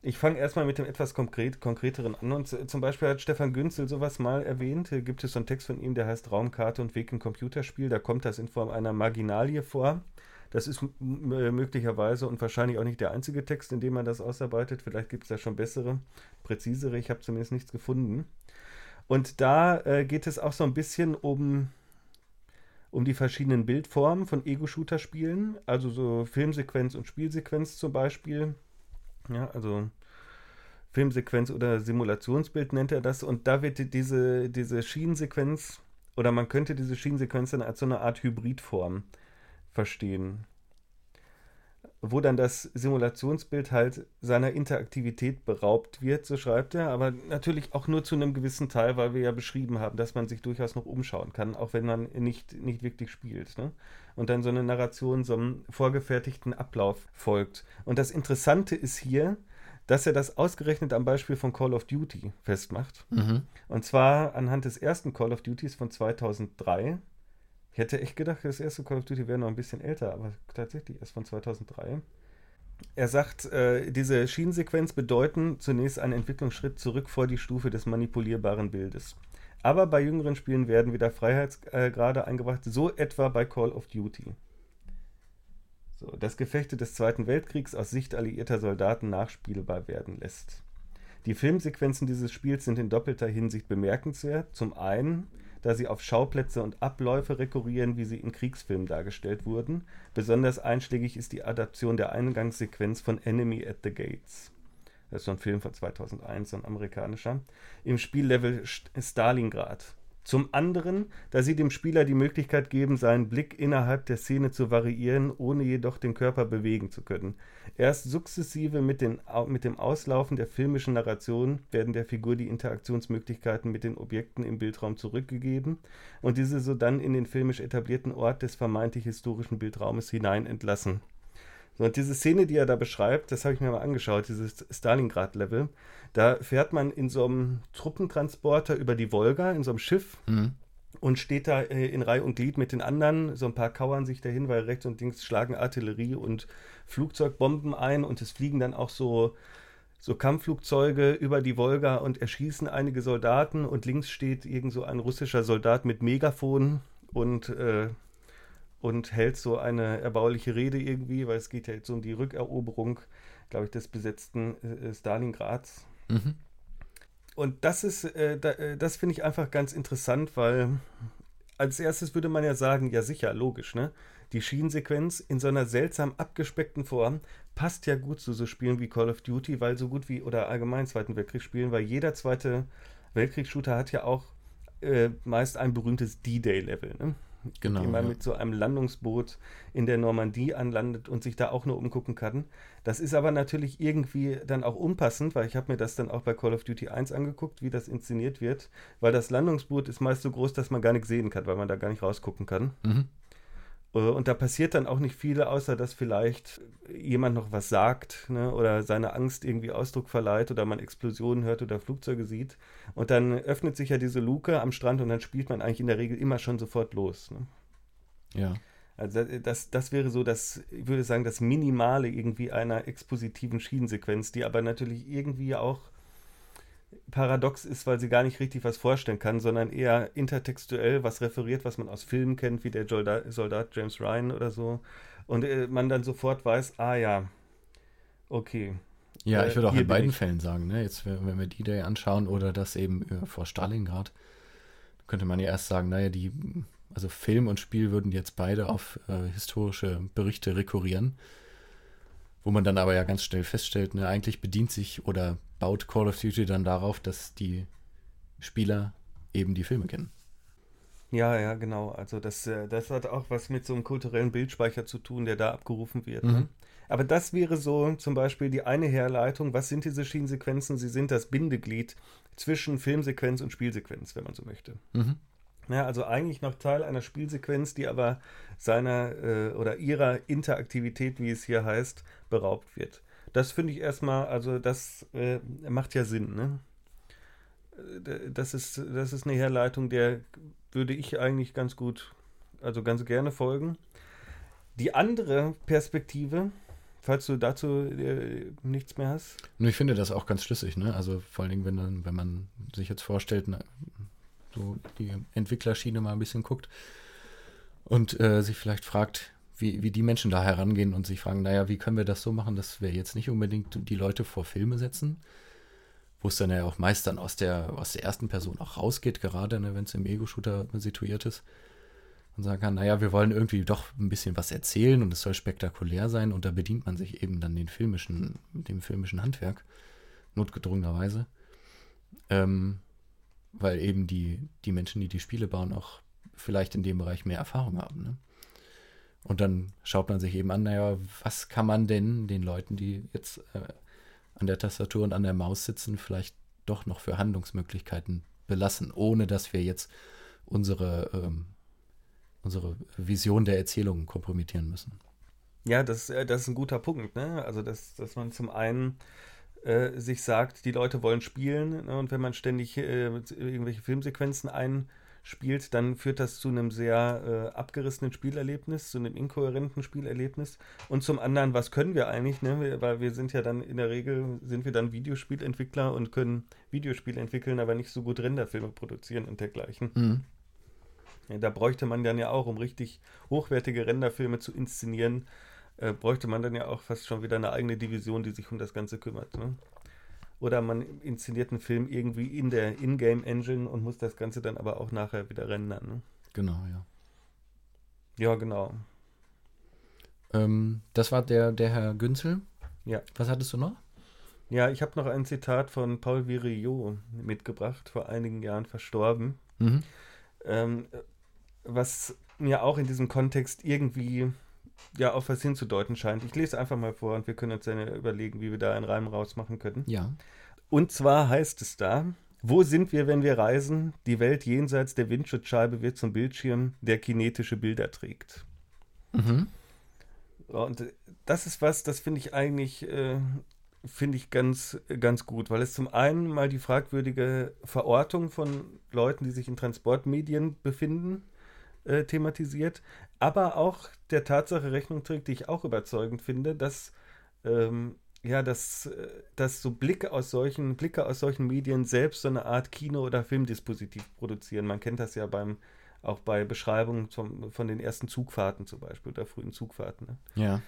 ich fange erstmal mit dem etwas konkret, konkreteren an. Und zum Beispiel hat Stefan Günzel sowas mal erwähnt. Hier gibt es so einen Text von ihm, der heißt Raumkarte und Weg im Computerspiel. Da kommt das in Form einer Marginalie vor. Das ist äh, möglicherweise und wahrscheinlich auch nicht der einzige Text, in dem man das ausarbeitet. Vielleicht gibt es da schon bessere, präzisere. Ich habe zumindest nichts gefunden. Und da äh, geht es auch so ein bisschen um, um die verschiedenen Bildformen von Ego-Shooter-Spielen, also so Filmsequenz und Spielsequenz zum Beispiel. Ja, also Filmsequenz oder Simulationsbild nennt er das. Und da wird diese, diese Schienensequenz, oder man könnte diese Schienensequenz dann als so eine Art Hybridform verstehen. Wo dann das Simulationsbild halt seiner Interaktivität beraubt wird, so schreibt er, aber natürlich auch nur zu einem gewissen Teil, weil wir ja beschrieben haben, dass man sich durchaus noch umschauen kann, auch wenn man nicht, nicht wirklich spielt. Ne? Und dann so eine Narration so einem vorgefertigten Ablauf folgt. Und das Interessante ist hier, dass er das ausgerechnet am Beispiel von Call of Duty festmacht. Mhm. Und zwar anhand des ersten Call of Duties von 2003 ich hätte echt gedacht, das erste Call of Duty wäre noch ein bisschen älter, aber tatsächlich erst von 2003. Er sagt, äh, diese Schienensequenz bedeuten zunächst einen Entwicklungsschritt zurück vor die Stufe des manipulierbaren Bildes. Aber bei jüngeren Spielen werden wieder Freiheitsgrade eingebracht, so etwa bei Call of Duty. So, das Gefechte des Zweiten Weltkriegs aus Sicht alliierter Soldaten nachspielbar werden lässt. Die Filmsequenzen dieses Spiels sind in doppelter Hinsicht bemerkenswert. Zum einen da sie auf Schauplätze und Abläufe rekurrieren, wie sie in Kriegsfilmen dargestellt wurden. Besonders einschlägig ist die Adaption der Eingangssequenz von Enemy at the Gates. Das ist so ein Film von 2001, so ein amerikanischer. Im Spiellevel Stalingrad. Zum anderen, da sie dem Spieler die Möglichkeit geben, seinen Blick innerhalb der Szene zu variieren, ohne jedoch den Körper bewegen zu können. Erst sukzessive mit, den, mit dem Auslaufen der filmischen Narration werden der Figur die Interaktionsmöglichkeiten mit den Objekten im Bildraum zurückgegeben und diese so dann in den filmisch etablierten Ort des vermeintlich historischen Bildraumes hinein entlassen. Und diese Szene, die er da beschreibt, das habe ich mir mal angeschaut, dieses Stalingrad-Level, da fährt man in so einem Truppentransporter über die Wolga, in so einem Schiff. Mhm. Und steht da äh, in Reihe und Glied mit den anderen. So ein paar kauern sich dahin, weil rechts und links schlagen Artillerie und Flugzeugbomben ein. Und es fliegen dann auch so, so Kampfflugzeuge über die Wolga und erschießen einige Soldaten. Und links steht irgend so ein russischer Soldat mit Megafon und äh, und hält so eine erbauliche Rede irgendwie, weil es geht ja jetzt um die Rückeroberung, glaube ich, des besetzten äh, Stalingrads. Mhm. Und das ist, äh, da, äh, das finde ich einfach ganz interessant, weil als erstes würde man ja sagen, ja sicher, logisch, ne? Die Schienensequenz in so einer seltsam abgespeckten Form passt ja gut zu so Spielen wie Call of Duty, weil so gut wie, oder allgemein Zweiten Weltkrieg spielen, weil jeder zweite Weltkriegsshooter hat ja auch äh, meist ein berühmtes D-Day-Level, ne? Genau, indem man ja. mit so einem Landungsboot in der Normandie anlandet und sich da auch nur umgucken kann. Das ist aber natürlich irgendwie dann auch unpassend, weil ich habe mir das dann auch bei Call of Duty 1 angeguckt, wie das inszeniert wird, weil das Landungsboot ist meist so groß, dass man gar nichts sehen kann, weil man da gar nicht rausgucken kann. Mhm. Äh, und da passiert dann auch nicht viel, außer dass vielleicht jemand noch was sagt ne, oder seine Angst irgendwie Ausdruck verleiht oder man Explosionen hört oder Flugzeuge sieht. Und dann öffnet sich ja diese Luke am Strand und dann spielt man eigentlich in der Regel immer schon sofort los. Ne? Ja. Also das, das wäre so das, ich würde sagen, das Minimale irgendwie einer expositiven Schienensequenz, die aber natürlich irgendwie auch paradox ist, weil sie gar nicht richtig was vorstellen kann, sondern eher intertextuell was referiert, was man aus Filmen kennt, wie der Soldat, James Ryan oder so. Und äh, man dann sofort weiß, ah ja, okay. Ja, ich würde auch in beiden ich. Fällen sagen, ne? jetzt wenn wir die Day anschauen oder das eben äh, vor Stalingrad, könnte man ja erst sagen, naja, die, also Film und Spiel würden jetzt beide auf äh, historische Berichte rekurrieren. Wo man dann aber ja ganz schnell feststellt, ne, eigentlich bedient sich oder baut Call of Duty dann darauf, dass die Spieler eben die Filme kennen. Ja, ja, genau. Also das, äh, das hat auch was mit so einem kulturellen Bildspeicher zu tun, der da abgerufen wird. Ne? Mhm. Ne? Aber das wäre so zum Beispiel die eine Herleitung. Was sind diese Schienensequenzen? Sie sind das Bindeglied zwischen Filmsequenz und Spielsequenz, wenn man so möchte. Mhm. Ja, also eigentlich noch Teil einer Spielsequenz, die aber seiner äh, oder ihrer Interaktivität, wie es hier heißt, beraubt wird. Das finde ich erstmal, also das äh, macht ja Sinn, ne? Äh, das ist, das ist eine Herleitung, der würde ich eigentlich ganz gut, also ganz gerne folgen. Die andere Perspektive, falls du dazu äh, nichts mehr hast. Ich finde das auch ganz schlüssig, ne? Also vor allen Dingen, wenn, wenn man sich jetzt vorstellt, na, so die Entwicklerschiene mal ein bisschen guckt und äh, sich vielleicht fragt, wie, wie die Menschen da herangehen und sich fragen, naja, wie können wir das so machen, dass wir jetzt nicht unbedingt die Leute vor Filme setzen, wo es dann ja auch meist dann aus der, aus der ersten Person auch rausgeht, gerade ne, wenn es im Ego-Shooter situiert ist. Und sagen kann, naja, wir wollen irgendwie doch ein bisschen was erzählen und es soll spektakulär sein und da bedient man sich eben dann den filmischen, dem filmischen Handwerk, notgedrungenerweise. Ähm, weil eben die, die Menschen, die die Spiele bauen, auch vielleicht in dem Bereich mehr Erfahrung haben. Ne? Und dann schaut man sich eben an, naja, was kann man denn den Leuten, die jetzt äh, an der Tastatur und an der Maus sitzen, vielleicht doch noch für Handlungsmöglichkeiten belassen, ohne dass wir jetzt unsere, ähm, unsere Vision der Erzählung kompromittieren müssen. Ja, das, äh, das ist ein guter Punkt. Ne? Also, dass, dass man zum einen äh, sich sagt, die Leute wollen spielen ne? und wenn man ständig äh, irgendwelche Filmsequenzen ein spielt, dann führt das zu einem sehr äh, abgerissenen Spielerlebnis, zu einem inkohärenten Spielerlebnis. Und zum anderen, was können wir eigentlich? Ne? Weil wir sind ja dann in der Regel, sind wir dann Videospielentwickler und können Videospiele entwickeln, aber nicht so gut Renderfilme produzieren und dergleichen. Mhm. Ja, da bräuchte man dann ja auch, um richtig hochwertige Renderfilme zu inszenieren, äh, bräuchte man dann ja auch fast schon wieder eine eigene Division, die sich um das Ganze kümmert. Ne? Oder man inszeniert einen Film irgendwie in der Ingame-Engine und muss das Ganze dann aber auch nachher wieder rendern. Ne? Genau, ja. Ja, genau. Ähm, das war der, der Herr Günzel. Ja. Was hattest du noch? Ja, ich habe noch ein Zitat von Paul Virillo mitgebracht, vor einigen Jahren verstorben. Mhm. Ähm, was mir auch in diesem Kontext irgendwie ja auf was hinzudeuten scheint. Ich lese einfach mal vor und wir können uns dann überlegen, wie wir da einen Reim rausmachen können. Ja. Und zwar heißt es da, wo sind wir, wenn wir reisen? Die Welt jenseits der Windschutzscheibe wird zum Bildschirm, der kinetische Bilder trägt. Mhm. Und das ist was, das finde ich eigentlich, äh, finde ich ganz, ganz gut, weil es zum einen mal die fragwürdige Verortung von Leuten, die sich in Transportmedien befinden, äh, thematisiert, aber auch der Tatsache Rechnung trägt, die ich auch überzeugend finde, dass ähm, ja, dass, äh, dass so Blicke aus solchen, Blicke aus solchen Medien selbst so eine Art Kino- oder Filmdispositiv produzieren. Man kennt das ja beim, auch bei Beschreibungen zum, von den ersten Zugfahrten zum Beispiel, der frühen Zugfahrten. Ne? Ja.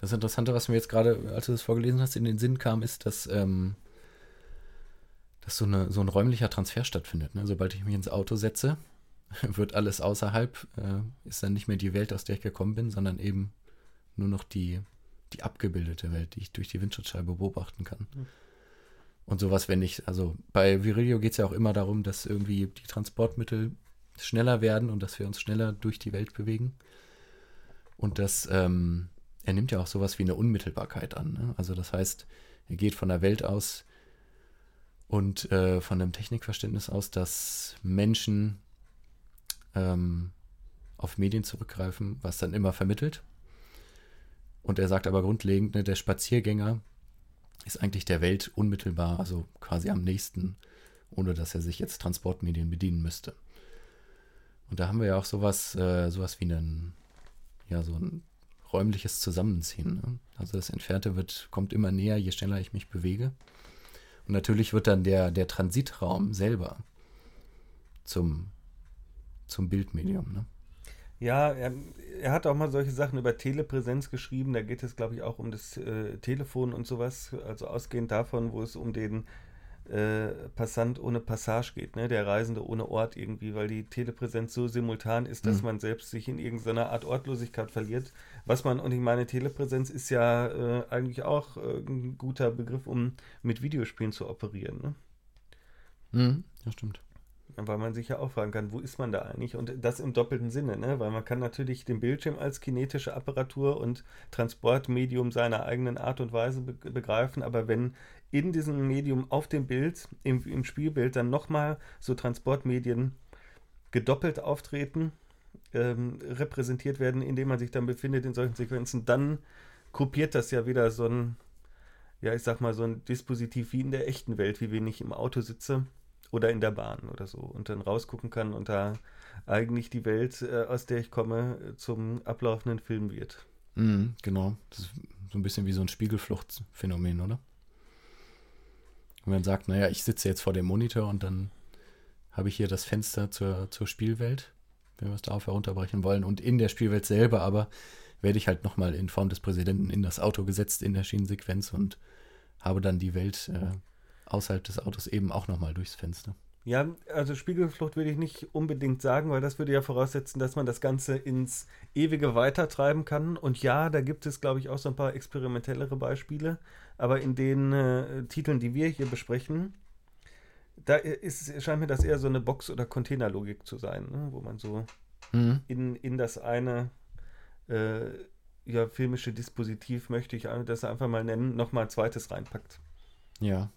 Das Interessante, was mir jetzt gerade, als du das vorgelesen hast, in den Sinn kam, ist, dass, ähm, dass so, eine, so ein räumlicher Transfer stattfindet. Ne? Sobald ich mich ins Auto setze, [laughs] wird alles außerhalb, äh, ist dann nicht mehr die Welt, aus der ich gekommen bin, sondern eben nur noch die, die abgebildete Welt, die ich durch die Windschutzscheibe beobachten kann. Mhm. Und sowas, wenn ich, also bei Virilio geht es ja auch immer darum, dass irgendwie die Transportmittel schneller werden und dass wir uns schneller durch die Welt bewegen. Und das, ähm, er nimmt ja auch sowas wie eine Unmittelbarkeit an. Ne? Also das heißt, er geht von der Welt aus und äh, von einem Technikverständnis aus, dass Menschen ähm, auf Medien zurückgreifen, was dann immer vermittelt. Und er sagt aber grundlegend, ne, der Spaziergänger ist eigentlich der Welt unmittelbar, also quasi am nächsten, ohne dass er sich jetzt Transportmedien bedienen müsste. Und da haben wir ja auch sowas, äh, sowas wie einen, ja, so ein räumliches Zusammenziehen. Ne? Also das Entfernte wird, kommt immer näher, je schneller ich mich bewege. Und natürlich wird dann der, der Transitraum selber zum, zum Bildmedium. Ne? Ja, er, er, hat auch mal solche Sachen über Telepräsenz geschrieben. Da geht es, glaube ich, auch um das äh, Telefon und sowas. Also ausgehend davon, wo es um den äh, Passant ohne Passage geht, ne? der Reisende ohne Ort irgendwie, weil die Telepräsenz so simultan ist, dass mhm. man selbst sich in irgendeiner Art Ortlosigkeit verliert. Was man, und ich meine, Telepräsenz ist ja äh, eigentlich auch äh, ein guter Begriff, um mit Videospielen zu operieren. Ne? Mhm, ja, stimmt. Weil man sich ja auch fragen kann, wo ist man da eigentlich? Und das im doppelten Sinne, ne? Weil man kann natürlich den Bildschirm als kinetische Apparatur und Transportmedium seiner eigenen Art und Weise be begreifen, aber wenn in diesem Medium auf dem Bild, im, im Spielbild dann nochmal so Transportmedien gedoppelt auftreten, ähm, repräsentiert werden, indem man sich dann befindet in solchen Sequenzen, dann kopiert das ja wieder so ein, ja, ich sag mal, so ein Dispositiv wie in der echten Welt, wie wenn ich im Auto sitze oder in der Bahn oder so und dann rausgucken kann und da eigentlich die Welt, äh, aus der ich komme, zum ablaufenden Film wird. Mhm, genau. Das ist so ein bisschen wie so ein Spiegelfluchtphänomen, oder? Und man sagt, naja, ich sitze jetzt vor dem Monitor und dann habe ich hier das Fenster zur, zur Spielwelt, wenn wir es darauf herunterbrechen wollen. Und in der Spielwelt selber aber werde ich halt nochmal in Form des Präsidenten in das Auto gesetzt in der Schienensequenz und habe dann die Welt äh, außerhalb des Autos eben auch nochmal durchs Fenster. Ja, also Spiegelflucht würde ich nicht unbedingt sagen, weil das würde ja voraussetzen, dass man das Ganze ins ewige weitertreiben kann. Und ja, da gibt es, glaube ich, auch so ein paar experimentellere Beispiele. Aber in den äh, Titeln, die wir hier besprechen, da ist, scheint mir das eher so eine Box- oder Containerlogik zu sein, ne? wo man so mhm. in, in das eine äh, ja, filmische Dispositiv, möchte ich das einfach mal nennen, nochmal ein zweites reinpackt. Ja.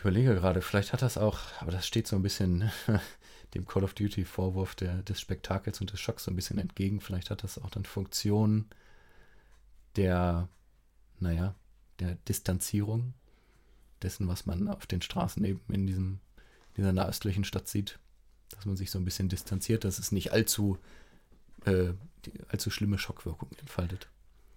Ich überlege gerade, vielleicht hat das auch, aber das steht so ein bisschen [laughs] dem Call of Duty Vorwurf der, des Spektakels und des Schocks so ein bisschen entgegen. Vielleicht hat das auch dann Funktion der, naja, der Distanzierung dessen, was man auf den Straßen eben in diesem, dieser nahöstlichen Stadt sieht. Dass man sich so ein bisschen distanziert, dass es nicht allzu, äh, die, allzu schlimme Schockwirkung entfaltet.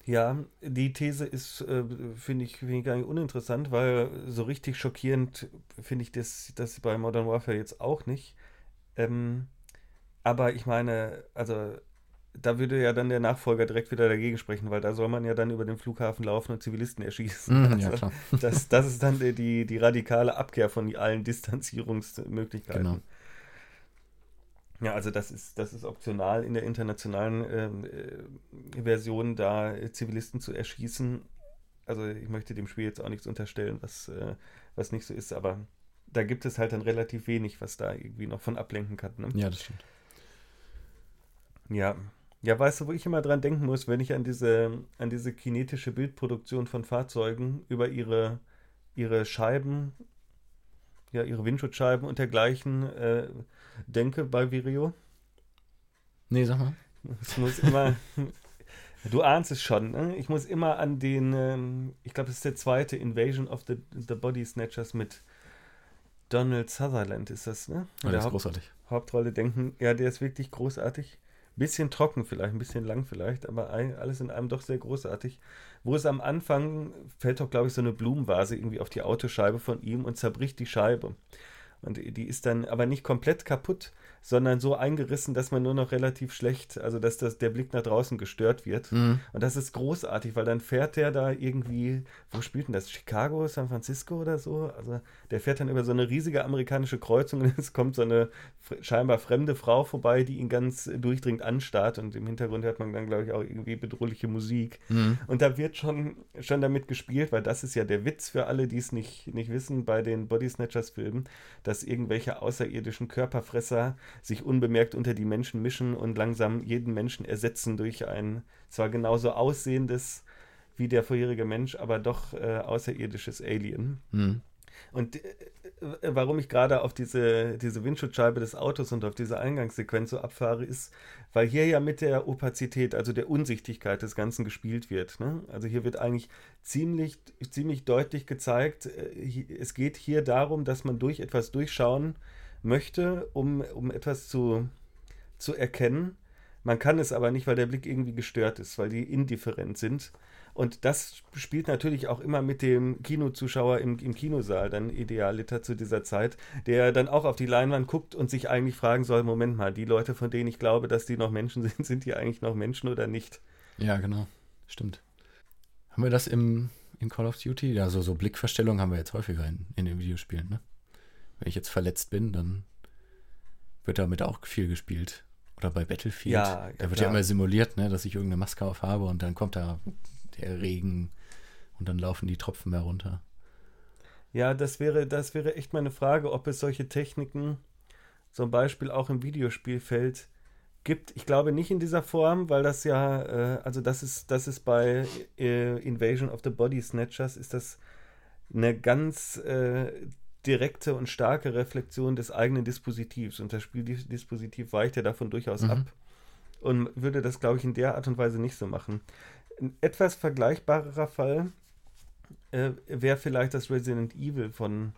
Ja, die These ist, äh, finde ich, find ich gar nicht uninteressant, weil so richtig schockierend finde ich das, das bei Modern Warfare jetzt auch nicht. Ähm, aber ich meine, also da würde ja dann der Nachfolger direkt wieder dagegen sprechen, weil da soll man ja dann über den Flughafen laufen und Zivilisten erschießen. Mm, ja, klar. Das, das ist dann die, die, die radikale Abkehr von allen Distanzierungsmöglichkeiten. Genau. Ja, also das ist, das ist optional in der internationalen ähm, äh, Version, da Zivilisten zu erschießen. Also ich möchte dem Spiel jetzt auch nichts unterstellen, was, äh, was nicht so ist, aber da gibt es halt dann relativ wenig, was da irgendwie noch von ablenken kann. Ne? Ja, das stimmt. Ja. Ja, weißt du, wo ich immer dran denken muss, wenn ich an diese, an diese kinetische Bildproduktion von Fahrzeugen über ihre, ihre Scheiben, ja, ihre Windschutzscheiben und dergleichen äh, denke bei Virio? Nee, sag mal. Es muss immer, [laughs] du ahnst es schon, ne? Ich muss immer an den, ähm, ich glaube, das ist der zweite Invasion of the, the Body Snatchers mit Donald Sutherland, ist das, ne? Ja, der ist Haupt- großartig. Hauptrolle denken. Ja, der ist wirklich großartig. Bisschen trocken vielleicht, ein bisschen lang vielleicht, aber alles in einem doch sehr großartig. Wo es am Anfang fällt doch, glaube ich, so eine Blumenvase irgendwie auf die Autoscheibe von ihm und zerbricht die Scheibe. Und die ist dann aber nicht komplett kaputt, sondern so eingerissen, dass man nur noch relativ schlecht, also dass das, der Blick nach draußen gestört wird. Mhm. Und das ist großartig, weil dann fährt der da irgendwie, wo spielt denn das? Chicago, San Francisco oder so? Also der fährt dann über so eine riesige amerikanische Kreuzung und [laughs] es kommt so eine scheinbar fremde Frau vorbei, die ihn ganz durchdringend anstarrt und im Hintergrund hört man dann, glaube ich, auch irgendwie bedrohliche Musik. Mhm. Und da wird schon, schon damit gespielt, weil das ist ja der Witz für alle, die es nicht, nicht wissen bei den Body Snatchers-Filmen, dass irgendwelche außerirdischen Körperfresser sich unbemerkt unter die Menschen mischen und langsam jeden Menschen ersetzen durch ein zwar genauso aussehendes wie der vorherige Mensch, aber doch äh, außerirdisches Alien. Mhm. Und äh, äh, warum ich gerade auf diese, diese Windschutzscheibe des Autos und auf diese Eingangssequenz so abfahre, ist, weil hier ja mit der Opazität, also der Unsichtigkeit des Ganzen gespielt wird. Ne? Also hier wird eigentlich ziemlich, ziemlich deutlich gezeigt, äh, es geht hier darum, dass man durch etwas durchschauen möchte, um, um etwas zu, zu erkennen. Man kann es aber nicht, weil der Blick irgendwie gestört ist, weil die indifferent sind. Und das spielt natürlich auch immer mit dem Kinozuschauer im, im Kinosaal dann idealiter zu dieser Zeit, der dann auch auf die Leinwand guckt und sich eigentlich fragen soll, Moment mal, die Leute, von denen ich glaube, dass die noch Menschen [laughs] sind, sind die eigentlich noch Menschen oder nicht? Ja, genau. Stimmt. Haben wir das im, in Call of Duty? Ja, so, so Blickverstellung haben wir jetzt häufiger in, in den Videospielen, ne? Wenn ich jetzt verletzt bin, dann wird damit auch viel gespielt. Oder bei Battlefield. Ja, ja, da wird klar. ja immer simuliert, ne, dass ich irgendeine Maske auf habe und dann kommt da der Regen und dann laufen die Tropfen mehr runter. Ja, das wäre, das wäre echt meine Frage, ob es solche Techniken zum Beispiel auch im Videospielfeld gibt. Ich glaube nicht in dieser Form, weil das ja, äh, also das ist, das ist bei äh, Invasion of the Body Snatchers, ist das eine ganz äh, direkte und starke Reflexion des eigenen Dispositivs. Und das Spieldispositiv weicht ja davon durchaus Mhm. ab. Und würde das, glaube ich, in der Art und Weise nicht so machen. Ein etwas vergleichbarerer Fall äh, wäre vielleicht das Resident Evil von,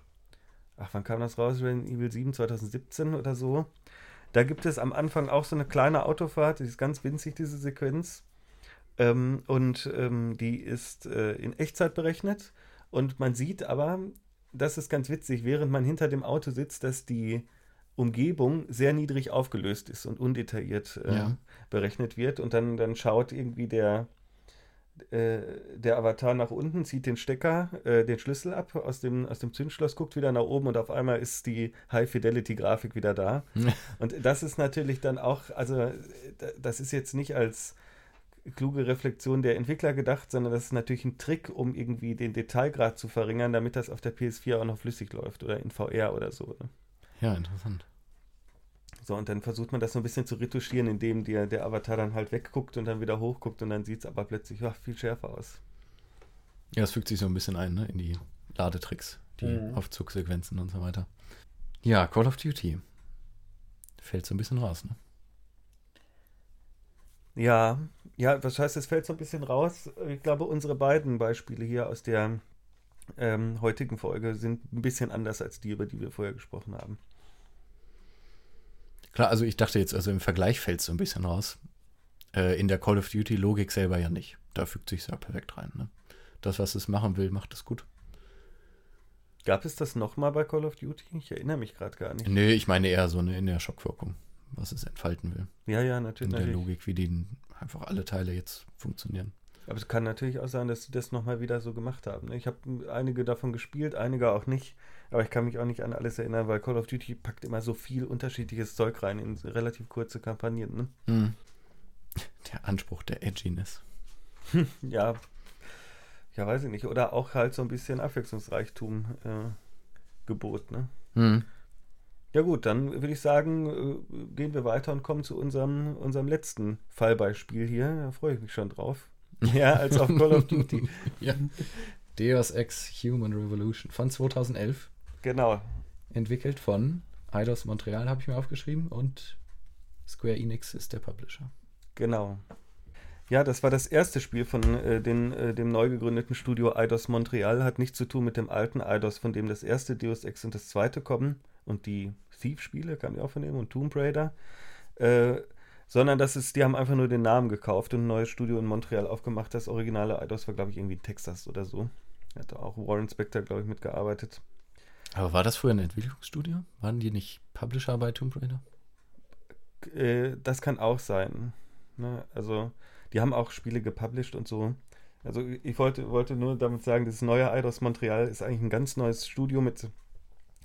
ach, wann kam das raus? Resident Evil 7, 2017 oder so. Da gibt es am Anfang auch so eine kleine Autofahrt, die ist ganz winzig, diese Sequenz. Ähm, und ähm, die ist äh, in Echtzeit berechnet. Und man sieht aber, das ist ganz witzig, während man hinter dem Auto sitzt, dass die Umgebung sehr niedrig aufgelöst ist und undetailliert äh, Ja. berechnet wird. Und dann, dann schaut irgendwie der, äh, der Avatar nach unten, zieht den Stecker, äh, den Schlüssel ab aus dem, aus dem Zündschloss, guckt wieder nach oben und auf einmal ist die High-Fidelity-Grafik wieder da. [laughs] Und das ist natürlich dann auch, also äh, da- das ist jetzt nicht als kluge Reflexion der Entwickler gedacht, sondern das ist natürlich ein Trick, um irgendwie den Detailgrad zu verringern, damit das auf der PS4 auch noch flüssig läuft oder in VR oder so. Ne? Ja, interessant. So, und dann versucht man das so ein bisschen zu retuschieren, indem der, der Avatar dann halt wegguckt und dann wieder hochguckt und dann sieht es aber plötzlich ach, viel schärfer aus. Ja, es fügt sich so ein bisschen ein, ne, in die Ladetricks, die Mhm. Aufzugsequenzen und so weiter. Ja, Call of Duty. Fällt so ein bisschen raus, ne? Ja, ja, was heißt, es fällt so ein bisschen raus. Ich glaube, unsere beiden Beispiele hier aus der ähm, heutigen Folge sind ein bisschen anders als die, über die wir vorher gesprochen haben. Klar, also ich dachte jetzt, also im Vergleich fällt es so ein bisschen raus. Äh, in der Call of Duty Logik selber ja nicht. Da fügt sich ja perfekt rein, ne? Das, was es machen will, macht es gut. Gab es das nochmal bei Call of Duty? Ich erinnere mich gerade gar nicht. Nee, ich meine eher so eine in der Schockwirkung, was es entfalten will. Ja, ja, In natürlich. der natürlich. Logik, wie die einfach alle Teile jetzt funktionieren. Aber es kann natürlich auch sein, dass sie das nochmal wieder so gemacht haben. ne? Ich habe einige davon gespielt, einige auch nicht. Aber ich kann mich auch nicht an alles erinnern, weil Call of Duty packt immer so viel unterschiedliches Zeug rein in relativ kurze Kampagnen. Ne? Hm. [laughs] Der Anspruch der Edginess. [laughs] Ja, ja, weiß ich nicht. Oder auch halt so ein bisschen Abwechslungsreichtum. Äh, Gebot, ne? Mhm. Ja gut, dann würde ich sagen, äh, gehen wir weiter und kommen zu unserem, unserem letzten Fallbeispiel hier. Da freue ich mich schon drauf. [laughs] Ja, als auf Call of Duty. ja. Deus Ex Human Revolution von 2011. Genau. Entwickelt von Eidos Montreal, habe ich mir aufgeschrieben, und Square Enix ist der Publisher. Genau. Ja, das war das erste Spiel von äh, den, äh, dem neu gegründeten Studio Eidos Montreal. Hat nichts zu tun mit dem alten Eidos, von dem das erste Deus Ex und das zweite kommen. Und die Thief-Spiele kamen ja auch von dem und Tomb Raider. Äh, sondern das ist, die haben einfach nur den Namen gekauft und ein neues Studio in Montreal aufgemacht. Das originale Eidos war, glaube ich, irgendwie in Texas oder so. Hat auch Warren Spector, glaube ich, mitgearbeitet. Aber war das früher ein Entwicklungsstudio? Waren die nicht Publisher bei Tomb Raider? Äh, das kann auch sein. Ne? Also, die haben auch Spiele gepublished und so. Also, ich wollte, wollte nur damit sagen, das neue Eidos Montreal ist eigentlich ein ganz neues Studio mit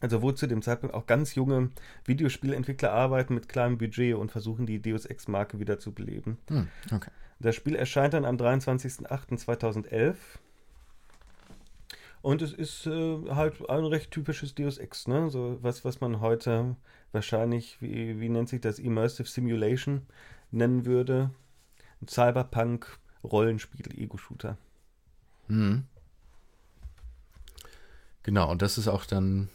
also wo zu dem Zeitpunkt auch ganz junge Videospielentwickler arbeiten mit kleinem Budget und versuchen die Deus Ex-Marke wieder zu beleben. Hm, okay. Das Spiel erscheint dann am 23.08.2011 und es ist äh, halt ein recht typisches Deus Ex, ne? So was, was man heute wahrscheinlich, wie, wie nennt sich das, Immersive Simulation nennen würde. Ein Cyberpunk-Rollenspiel, Ego-Shooter. Hm. Genau, und das ist auch dann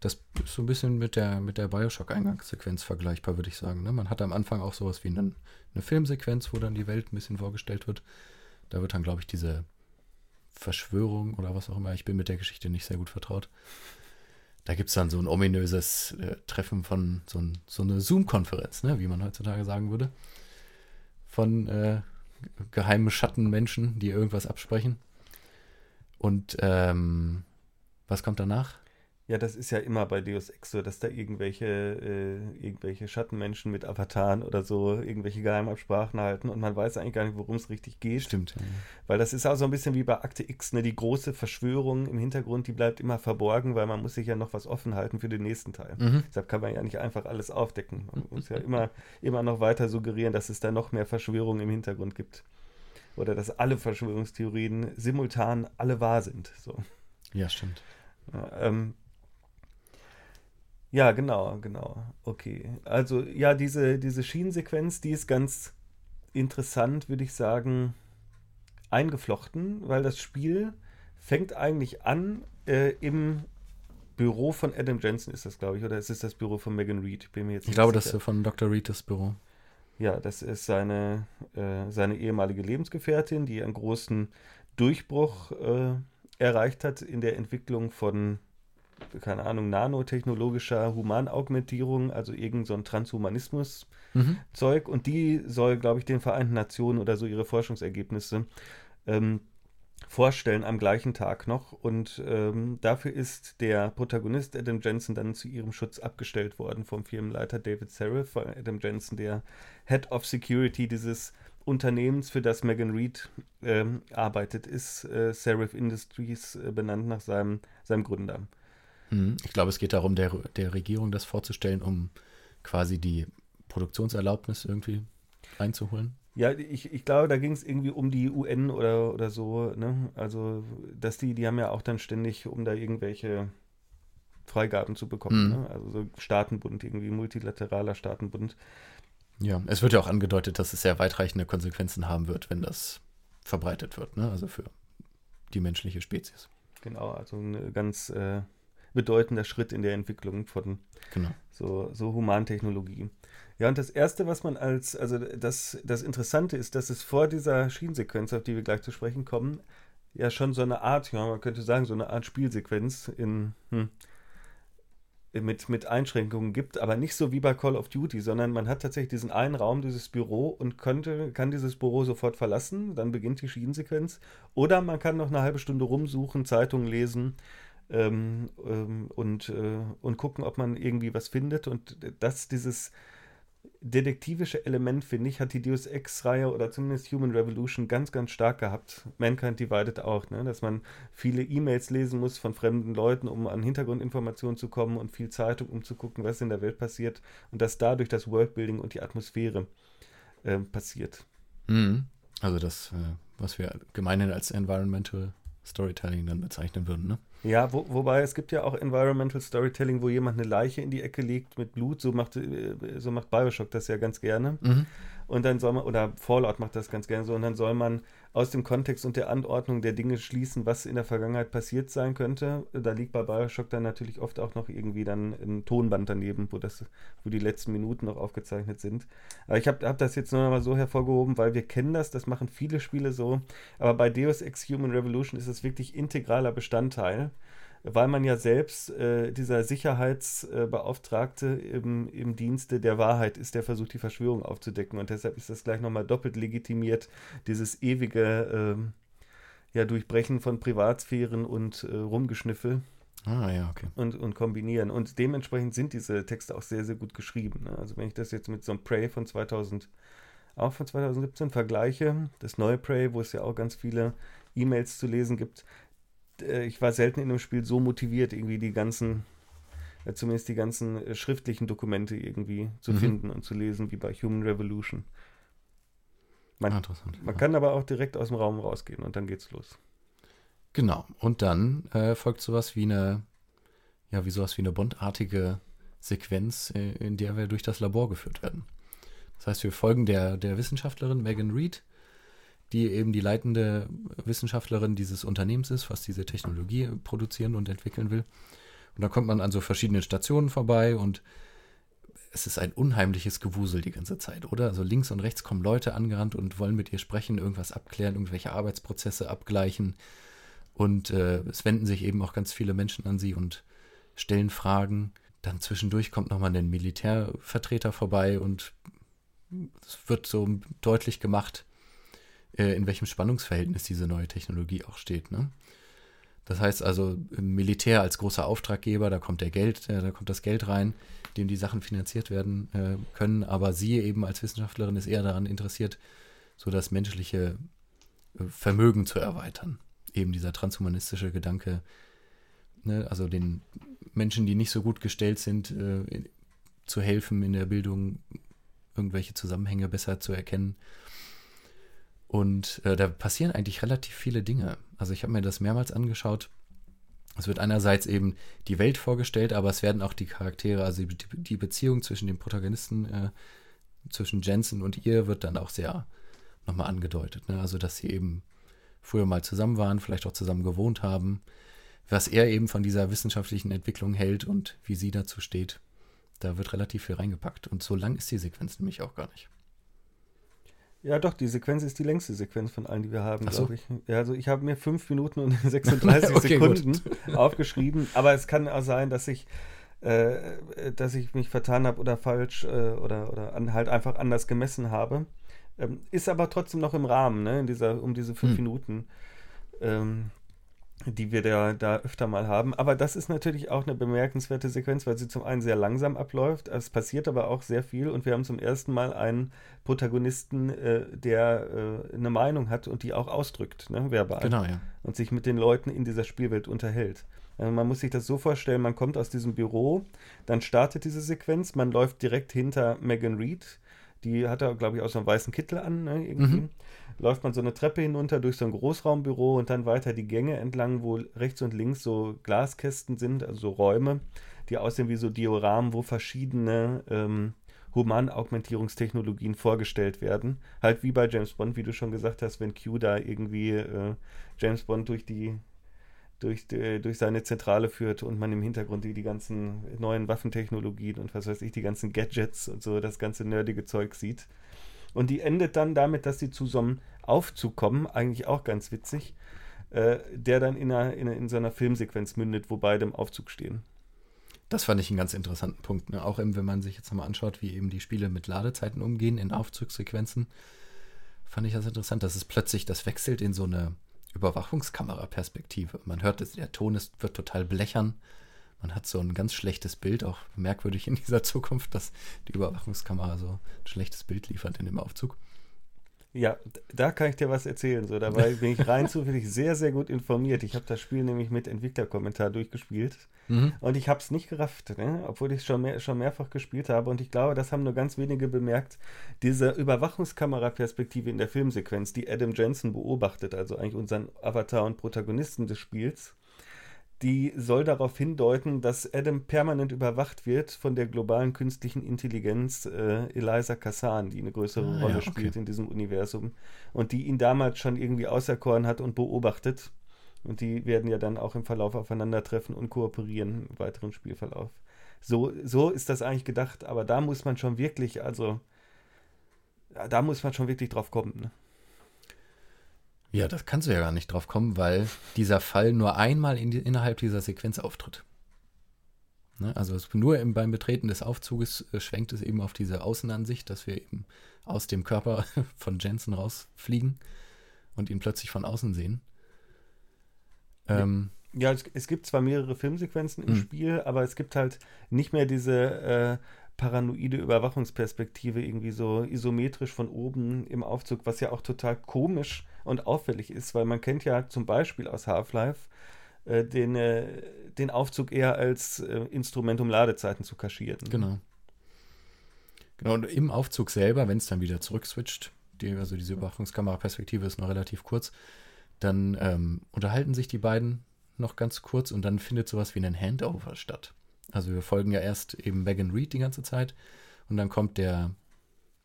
das ist so ein bisschen mit der, mit der Bioshock-Eingangssequenz vergleichbar, würde ich sagen. Ne? Man hat am Anfang auch sowas wie einen, eine Filmsequenz, wo dann die Welt ein bisschen vorgestellt wird. Da wird dann, glaube ich, diese Verschwörung oder was auch immer, ich bin mit der Geschichte nicht sehr gut vertraut. Da gibt es dann so ein ominöses äh, Treffen von so, ein, so eine Zoom-Konferenz, ne? wie man heutzutage sagen würde. Von äh, geheimen Schattenmenschen, die irgendwas absprechen. Und ähm, was kommt danach? Ja, das ist ja immer bei Deus Ex so, dass da irgendwelche, äh, irgendwelche Schattenmenschen mit Avataren oder so irgendwelche Geheimabsprachen halten und man weiß eigentlich gar nicht, worum es richtig geht. Stimmt. Ja. Weil das ist auch so ein bisschen wie bei Akte X, ne? Die große Verschwörung im Hintergrund, die bleibt immer verborgen, weil man muss sich ja noch was offen halten für den nächsten Teil. Mhm. Deshalb kann man ja nicht einfach alles aufdecken. Man muss ja immer, [laughs] immer noch weiter suggerieren, dass es da noch mehr Verschwörungen im Hintergrund gibt. Oder dass alle Verschwörungstheorien simultan alle wahr sind. So. Ja, stimmt. Ja, ähm, ja, genau, genau. Okay. Also ja, diese, diese Schienensequenz, die ist ganz interessant, würde ich sagen, eingeflochten, weil das Spiel fängt eigentlich an äh, im Büro von Adam Jensen ist das, glaube ich, oder ist es das Büro von Megan Reed? Ich bin mir jetzt Ich glaube, sicher. das ist von Dr. Reed das Büro. Ja, das ist seine, äh, seine ehemalige Lebensgefährtin, die einen großen Durchbruch äh, erreicht hat in der Entwicklung von keine Ahnung, nanotechnologischer Humanaugmentierung, also irgend so ein Transhumanismus-Zeug. Mhm. Und die soll, glaube ich, den Vereinten Nationen oder so ihre Forschungsergebnisse ähm, vorstellen am gleichen Tag noch. Und ähm, dafür ist der Protagonist Adam Jensen dann zu ihrem Schutz abgestellt worden vom Firmenleiter David Serif. Adam Jensen, der Head of Security dieses Unternehmens, für das Megan Reed ähm, arbeitet, ist äh, Serif Industries äh, benannt nach seinem, seinem Gründer. Mhm. Ich glaube, es geht darum, der, der Regierung das vorzustellen, um quasi die Produktionserlaubnis irgendwie einzuholen. Ja, ich, ich glaube, da ging es irgendwie um die UN oder, oder so, ne? Also, dass die, die haben ja auch dann ständig, um da irgendwelche Freigaben zu bekommen, mhm. ne? Also so Staatenbund, irgendwie multilateraler Staatenbund. Ja, es wird ja auch angedeutet, dass es sehr weitreichende Konsequenzen haben wird, wenn das verbreitet wird, ne? Also für die menschliche Spezies. Genau, also eine ganz äh, bedeutender Schritt in der Entwicklung von genau. so, so Humantechnologie. Ja, und das Erste, was man als, also das, das Interessante ist, dass es vor dieser Schienensequenz, auf die wir gleich zu sprechen kommen, ja schon so eine Art, ja, man könnte sagen, so eine Art Spielsequenz in, hm, mit, mit Einschränkungen gibt, aber nicht so wie bei Call of Duty, sondern man hat tatsächlich diesen einen Raum, dieses Büro und könnte, kann dieses Büro sofort verlassen, dann beginnt die Schienensequenz. Oder man kann noch eine halbe Stunde rumsuchen, Zeitungen lesen, ähm, ähm, und, äh, und gucken, ob man irgendwie was findet. Und das, dieses detektivische Element, finde ich, hat die Deus Ex-Reihe oder zumindest Human Revolution ganz, ganz stark gehabt. Mankind Divided auch, ne? dass man viele E-Mails lesen muss von fremden Leuten, um an Hintergrundinformationen zu kommen und viel Zeitung, um zu gucken, was in der Welt passiert und dass dadurch das Worldbuilding und die Atmosphäre äh, passiert. Mhm. Also das, äh, was wir gemeinhin als Environmental Storytelling dann bezeichnen würden, ne? Ja, wo, wobei es gibt ja auch Environmental Storytelling, wo jemand eine Leiche in die Ecke legt mit Blut. So macht, äh, so macht Bioshock das ja ganz gerne. Mhm. Und dann soll man, oder Fallout macht das ganz gerne so, und dann soll man aus dem Kontext und der Anordnung der Dinge schließen, was in der Vergangenheit passiert sein könnte. Da liegt bei Bioshock dann natürlich oft auch noch irgendwie dann ein Tonband daneben, wo, das, wo die letzten Minuten noch aufgezeichnet sind. Aber ich habe hab das jetzt nur noch mal so hervorgehoben, weil wir kennen das, das machen viele Spiele so. Aber bei Deus Ex Human Revolution ist es wirklich integraler Bestandteil weil man ja selbst äh, dieser Sicherheitsbeauftragte im, im Dienste der Wahrheit ist, der versucht, die Verschwörung aufzudecken. Und deshalb ist das gleich nochmal doppelt legitimiert, dieses ewige äh, ja, Durchbrechen von Privatsphären und äh, Rumgeschniffel. Ah, ja, okay. Und, und kombinieren. Und dementsprechend sind diese Texte auch sehr, sehr gut geschrieben. Ne? Also wenn ich das jetzt mit so einem Prey von 2000, auch von 2017 vergleiche, das neue Prey, wo es ja auch ganz viele E-Mails zu lesen gibt, ich war selten in einem Spiel so motiviert, irgendwie die ganzen, äh, zumindest die ganzen äh, schriftlichen Dokumente irgendwie zu mhm. finden und zu lesen, wie bei Human Revolution. Man, ah, man kann aber auch direkt aus dem Raum rausgehen und dann geht's los. Genau. Und dann äh, folgt sowas wie eine, ja, wie sowas wie eine bondartige Sequenz, äh, in der wir durch das Labor geführt werden. Das heißt, wir folgen der, der Wissenschaftlerin Megan Reed, die eben die leitende Wissenschaftlerin dieses Unternehmens ist, was diese Technologie produzieren und entwickeln will. Und da kommt man an so verschiedenen Stationen vorbei und es ist ein unheimliches Gewusel die ganze Zeit, oder? Also links und rechts kommen Leute angerannt und wollen mit ihr sprechen, irgendwas abklären, irgendwelche Arbeitsprozesse abgleichen. Und äh, es wenden sich eben auch ganz viele Menschen an sie und stellen Fragen. Dann zwischendurch kommt nochmal ein Militärvertreter vorbei und es wird so deutlich gemacht, in welchem Spannungsverhältnis diese neue Technologie auch steht. Ne? Das heißt also, Militär als großer Auftraggeber, da kommt der Geld, äh, da kommt das Geld rein, dem die Sachen finanziert werden äh, können, aber sie eben als Wissenschaftlerin ist eher daran interessiert, so das menschliche äh, Vermögen zu erweitern. Eben dieser transhumanistische Gedanke, ne? also den Menschen, die nicht so gut gestellt sind, äh, zu helfen in der Bildung, irgendwelche Zusammenhänge besser zu erkennen und äh, da passieren eigentlich relativ viele Dinge. Also ich habe mir das mehrmals angeschaut. Es wird einerseits eben die Welt vorgestellt, aber es werden auch die Charaktere, also die, die Beziehung zwischen den Protagonisten, äh, zwischen Jensen und ihr, wird dann auch sehr nochmal angedeutet. Ne? Also dass sie eben früher mal zusammen waren, vielleicht auch zusammen gewohnt haben, was er eben von dieser wissenschaftlichen Entwicklung hält und wie sie dazu steht. Da wird relativ viel reingepackt. Und so lang ist die Sequenz nämlich auch gar nicht. Ja, doch, die Sequenz ist die längste Sequenz von allen, die wir haben, so. glaube ich. Ja, also ich habe mir 5 Minuten und [laughs] 36 okay, Sekunden gut. aufgeschrieben, aber es kann auch sein, dass ich, äh, dass ich mich vertan habe oder falsch äh, oder, oder an, halt einfach anders gemessen habe. Ähm, ist aber trotzdem noch im Rahmen, ne, in dieser, um diese 5 hm. Minuten. Ähm, die wir da, da öfter mal haben. Aber das ist natürlich auch eine bemerkenswerte Sequenz, weil sie zum einen sehr langsam abläuft. Es passiert aber auch sehr viel und wir haben zum ersten Mal einen Protagonisten, äh, der äh, eine Meinung hat und die auch ausdrückt, ne, verbal. Genau, ja. Und sich mit den Leuten in dieser Spielwelt unterhält. Also man muss sich das so vorstellen, man kommt aus diesem Büro, dann startet diese Sequenz, man läuft direkt hinter Megan Reed, die hat da, glaube ich, auch so einen weißen Kittel an, ne, irgendwie. Mhm läuft man so eine Treppe hinunter durch so ein Großraumbüro und dann weiter die Gänge entlang, wo rechts und links so Glaskästen sind, also so Räume, die aussehen wie so Dioramen, wo verschiedene ähm, Humanaugmentierungstechnologien vorgestellt werden. Halt wie bei James Bond, wie du schon gesagt hast, wenn Q da irgendwie äh, James Bond durch die durch, durch seine Zentrale führt und man im Hintergrund die, die ganzen neuen Waffentechnologien und was weiß ich, die ganzen Gadgets und so, das ganze nerdige Zeug sieht. Und die endet dann damit, dass sie zu so einem Aufzug kommen, eigentlich auch ganz witzig, äh, der dann in, einer, in, in so einer Filmsequenz mündet, wo beide im Aufzug stehen. Das fand ich einen ganz interessanten Punkt. Ne? Auch eben, wenn man sich jetzt mal anschaut, wie eben die Spiele mit Ladezeiten umgehen in Aufzugssequenzen, fand ich das interessant, dass es plötzlich, das wechselt in so eine Überwachungskamera-Perspektive. Man hört, der Ton ist, wird total blechern man hat so ein ganz schlechtes Bild, auch merkwürdig in dieser Zukunft, dass die Überwachungskamera so ein schlechtes Bild liefert in dem Aufzug. Ja, da kann ich dir was erzählen. So, dabei [laughs] bin ich rein zufällig sehr, sehr gut informiert. Ich habe das Spiel nämlich mit Entwicklerkommentar durchgespielt mhm. und ich habe es nicht gerafft, ne? obwohl ich es schon, mehr, schon mehrfach gespielt habe. Und ich glaube, das haben nur ganz wenige bemerkt. Diese Überwachungskameraperspektive in der Filmsequenz, die Adam Jensen beobachtet, also eigentlich unseren Avatar und Protagonisten des Spiels, die soll darauf hindeuten, dass Adam permanent überwacht wird von der globalen künstlichen Intelligenz äh, Eliza Kassan, die eine größere ah, Rolle ja, okay. spielt in diesem Universum und die ihn damals schon irgendwie auserkoren hat und beobachtet. Und die werden ja dann auch im Verlauf aufeinandertreffen und kooperieren im weiteren Spielverlauf. So, so ist das eigentlich gedacht, aber da muss man schon wirklich, also da muss man schon wirklich drauf kommen. Ne? Ja, das kannst du ja gar nicht drauf kommen, weil dieser Fall nur einmal in die, innerhalb dieser Sequenz auftritt. Ne? Also nur im, beim Betreten des Aufzuges äh, schwenkt es eben auf diese Außenansicht, dass wir eben aus dem Körper [laughs] von Jensen rausfliegen und ihn plötzlich von außen sehen. Ähm, ja, es, es, gibt zwar mehrere Filmsequenzen im mh. Spiel, aber es gibt halt nicht mehr diese äh, paranoide Überwachungsperspektive irgendwie so isometrisch von oben im Aufzug, was ja auch total komisch und auffällig ist, weil man kennt ja zum Beispiel aus Half-Life äh, den, äh, den Aufzug eher als äh, Instrument, um Ladezeiten zu kaschieren. Genau. Genau, und im Aufzug selber, wenn es dann wieder zurückswitcht, die, also diese Überwachungskameraperspektive ist noch relativ kurz, dann ähm, unterhalten sich die beiden noch ganz kurz und dann findet sowas wie ein Handover statt. Also wir folgen ja erst eben Megan Reed die ganze Zeit und dann kommt der,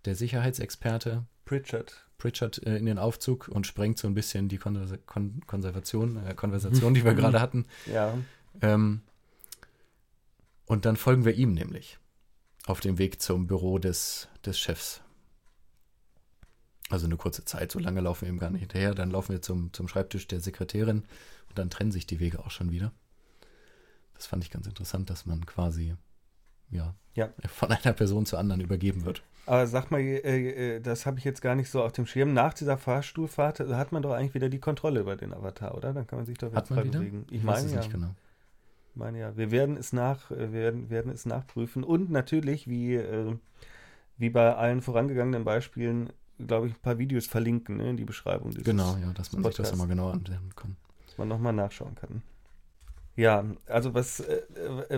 der Sicherheitsexperte Pritchard. Pritchard äh, in den Aufzug und sprengt so ein bisschen die Konver Kon Konservation, äh, Konversation, die wir [laughs] gerade hatten. Ja. Ähm, und dann folgen wir ihm nämlich auf dem Weg zum Büro des, des Chefs. Also eine kurze Zeit, so lange laufen wir ihm gar nicht hinterher. Dann laufen wir zum, zum Schreibtisch der Sekretärin und dann trennen sich die Wege auch schon wieder. Das fand ich ganz interessant, dass man quasi ja, ja. von einer Person zur anderen übergeben wird. Aber sag mal, äh, äh, das habe ich jetzt gar nicht so auf dem Schirm. Nach dieser Fahrstuhlfahrt hat man doch eigentlich wieder die Kontrolle über den Avatar, oder? Dann kann man sich doch jetzt frei bewegen. Ich, ich meine ja. Genau. Ich meine ja, wir werden es nach, äh, werden, werden es nachprüfen und natürlich, wie, äh, wie bei allen vorangegangenen Beispielen, glaube ich, ein paar Videos verlinken ne, in die Beschreibung. Genau, ja, dass man Podcasts, sich das nochmal genau ansehen kann. Dass man nochmal nachschauen kann. Ja, also was, äh,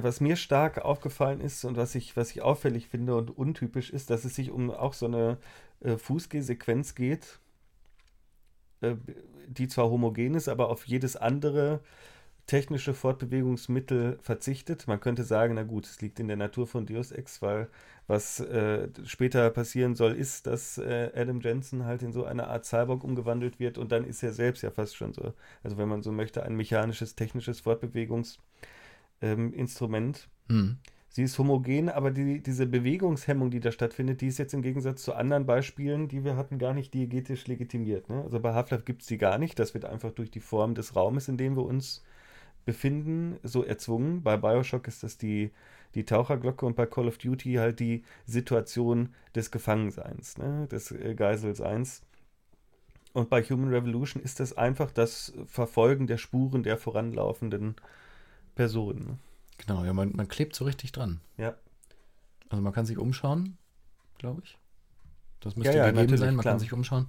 was mir stark aufgefallen ist und was ich, was ich auffällig finde und untypisch ist, dass es sich um auch so eine äh, Fußgehsequenz geht, äh, die zwar homogen ist, aber auf jedes andere technische Fortbewegungsmittel verzichtet. Man könnte sagen, na gut, es liegt in der Natur von Deus Ex, weil was äh, später passieren soll, ist, dass äh, Adam Jensen halt in so eine Art Cyborg umgewandelt wird und dann ist er selbst ja fast schon so, also wenn man so möchte, ein mechanisches, technisches Fortbewegungsinstrument. Ähm, hm. Sie ist homogen, aber die, diese Bewegungshemmung, die da stattfindet, die ist jetzt im Gegensatz zu anderen Beispielen, die wir hatten, gar nicht diegetisch legitimiert. Ne? Also bei Half-Life gibt es die gar nicht. Das wird einfach durch die Form des Raumes, in dem wir uns befinden, so erzwungen. Bei Bioshock ist das die, die Taucherglocke und bei Call of Duty halt die Situation des Gefangenseins, ne? des äh, Geiselseins. Und bei Human Revolution ist das einfach das Verfolgen der Spuren der voranlaufenden Personen. Ne? Genau, ja, man, man klebt so richtig dran. Ja. Also man kann sich umschauen, glaube ich. Das müsste ja, ja, gegeben sein, man klar. kann sich umschauen.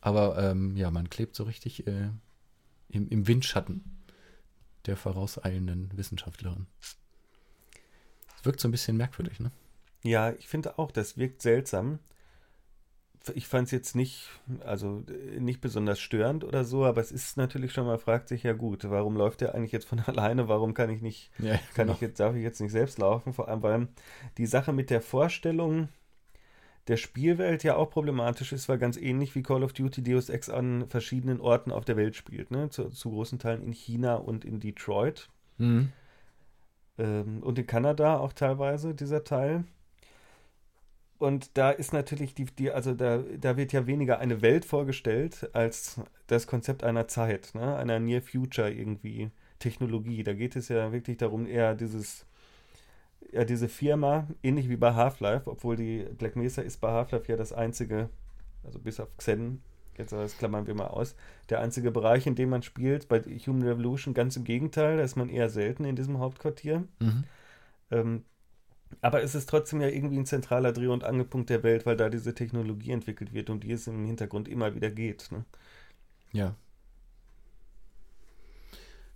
Aber ähm, ja, man klebt so richtig äh, im, im Windschatten der vorauseilenden Wissenschaftlerin. Das wirkt so ein bisschen merkwürdig, ne? Ja, ich finde auch, das wirkt seltsam. Ich fand es jetzt nicht, also nicht besonders störend oder so, aber es ist natürlich schon mal, fragt sich ja gut, warum läuft der eigentlich jetzt von [laughs] alleine? Warum kann ich nicht, ja, kann genau. ich jetzt, darf ich jetzt nicht selbst laufen? Vor allem, weil die Sache mit der Vorstellung, der Spielwelt ja auch problematisch ist, weil ganz ähnlich wie Call of Duty Deus Ex an verschiedenen Orten auf der Welt spielt. Ne? Zu, zu großen Teilen in China und in Detroit. Mhm. Ähm, und in Kanada auch teilweise, dieser Teil. Und da ist natürlich die, die also da, da wird ja weniger eine Welt vorgestellt als das Konzept einer Zeit, ne? einer Near Future irgendwie Technologie. Da geht es ja wirklich darum, eher dieses ja diese Firma, ähnlich wie bei Half-Life, obwohl die Black Mesa ist bei Half-Life ja das einzige, also bis auf Xen, jetzt das klammern wir mal aus, der einzige Bereich, in dem man spielt. Bei Human Revolution ganz im Gegenteil, da ist man eher selten in diesem Hauptquartier. Mhm. Ähm, Aber es ist trotzdem ja irgendwie ein zentraler Dreh- und Angelpunkt der Welt, weil da diese Technologie entwickelt wird, um die es im Hintergrund immer wieder geht. Ne? Ja.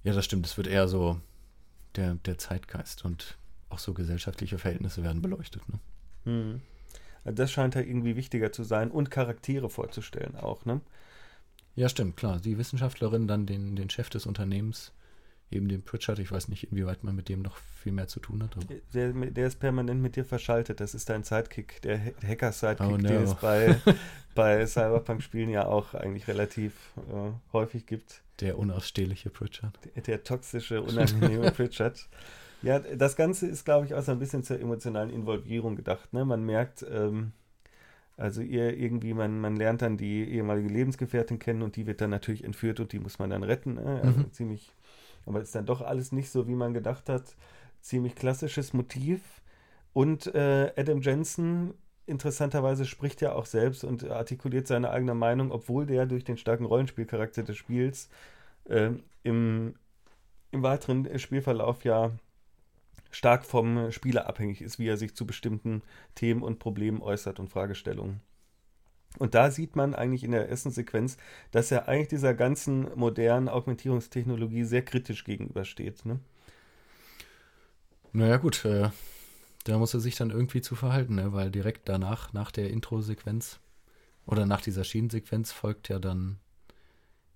Ja, das stimmt. Es wird eher so der, der Zeitgeist und auch so gesellschaftliche Verhältnisse werden beleuchtet. Ne? Hm. Das scheint ja irgendwie wichtiger zu sein und Charaktere vorzustellen auch, ne? Ja, stimmt, klar. Die Wissenschaftlerin dann den, den Chef des Unternehmens, eben den Pritchard, ich weiß nicht, inwieweit man mit dem noch viel mehr zu tun hat. Der, der, ist permanent mit dir verschaltet. Das ist dein Sidekick, der Hacker-Sidekick, Oh, no. den es bei, [laughs] bei Cyberpunk-Spielen ja auch eigentlich relativ äh, häufig gibt. Der unausstehliche Pritchard. Der, der toxische, unangenehme [laughs] Pritchard. Ja, das Ganze ist, glaube ich, auch so ein bisschen zur emotionalen Involvierung gedacht. Ne? Man merkt, ähm, also ihr irgendwie, man, man lernt dann die ehemalige Lebensgefährtin kennen und die wird dann natürlich entführt und die muss man dann retten. Ne? Also Mhm. ziemlich, aber ist dann doch alles nicht so, wie man gedacht hat. Ziemlich klassisches Motiv. Und äh, Adam Jensen interessanterweise spricht ja auch selbst und artikuliert seine eigene Meinung, obwohl der durch den starken Rollenspielcharakter des Spiels äh, im, im weiteren Spielverlauf ja stark vom Spieler abhängig ist, wie er sich zu bestimmten Themen und Problemen äußert und Fragestellungen. Und da sieht man eigentlich in der ersten Sequenz, dass er eigentlich dieser ganzen modernen Augmentierungstechnologie sehr kritisch gegenübersteht. Ne? Naja, gut, äh, da muss er sich dann irgendwie zu verhalten, ne? weil direkt danach, nach der Intro-Sequenz oder nach dieser Schienensequenz folgt ja dann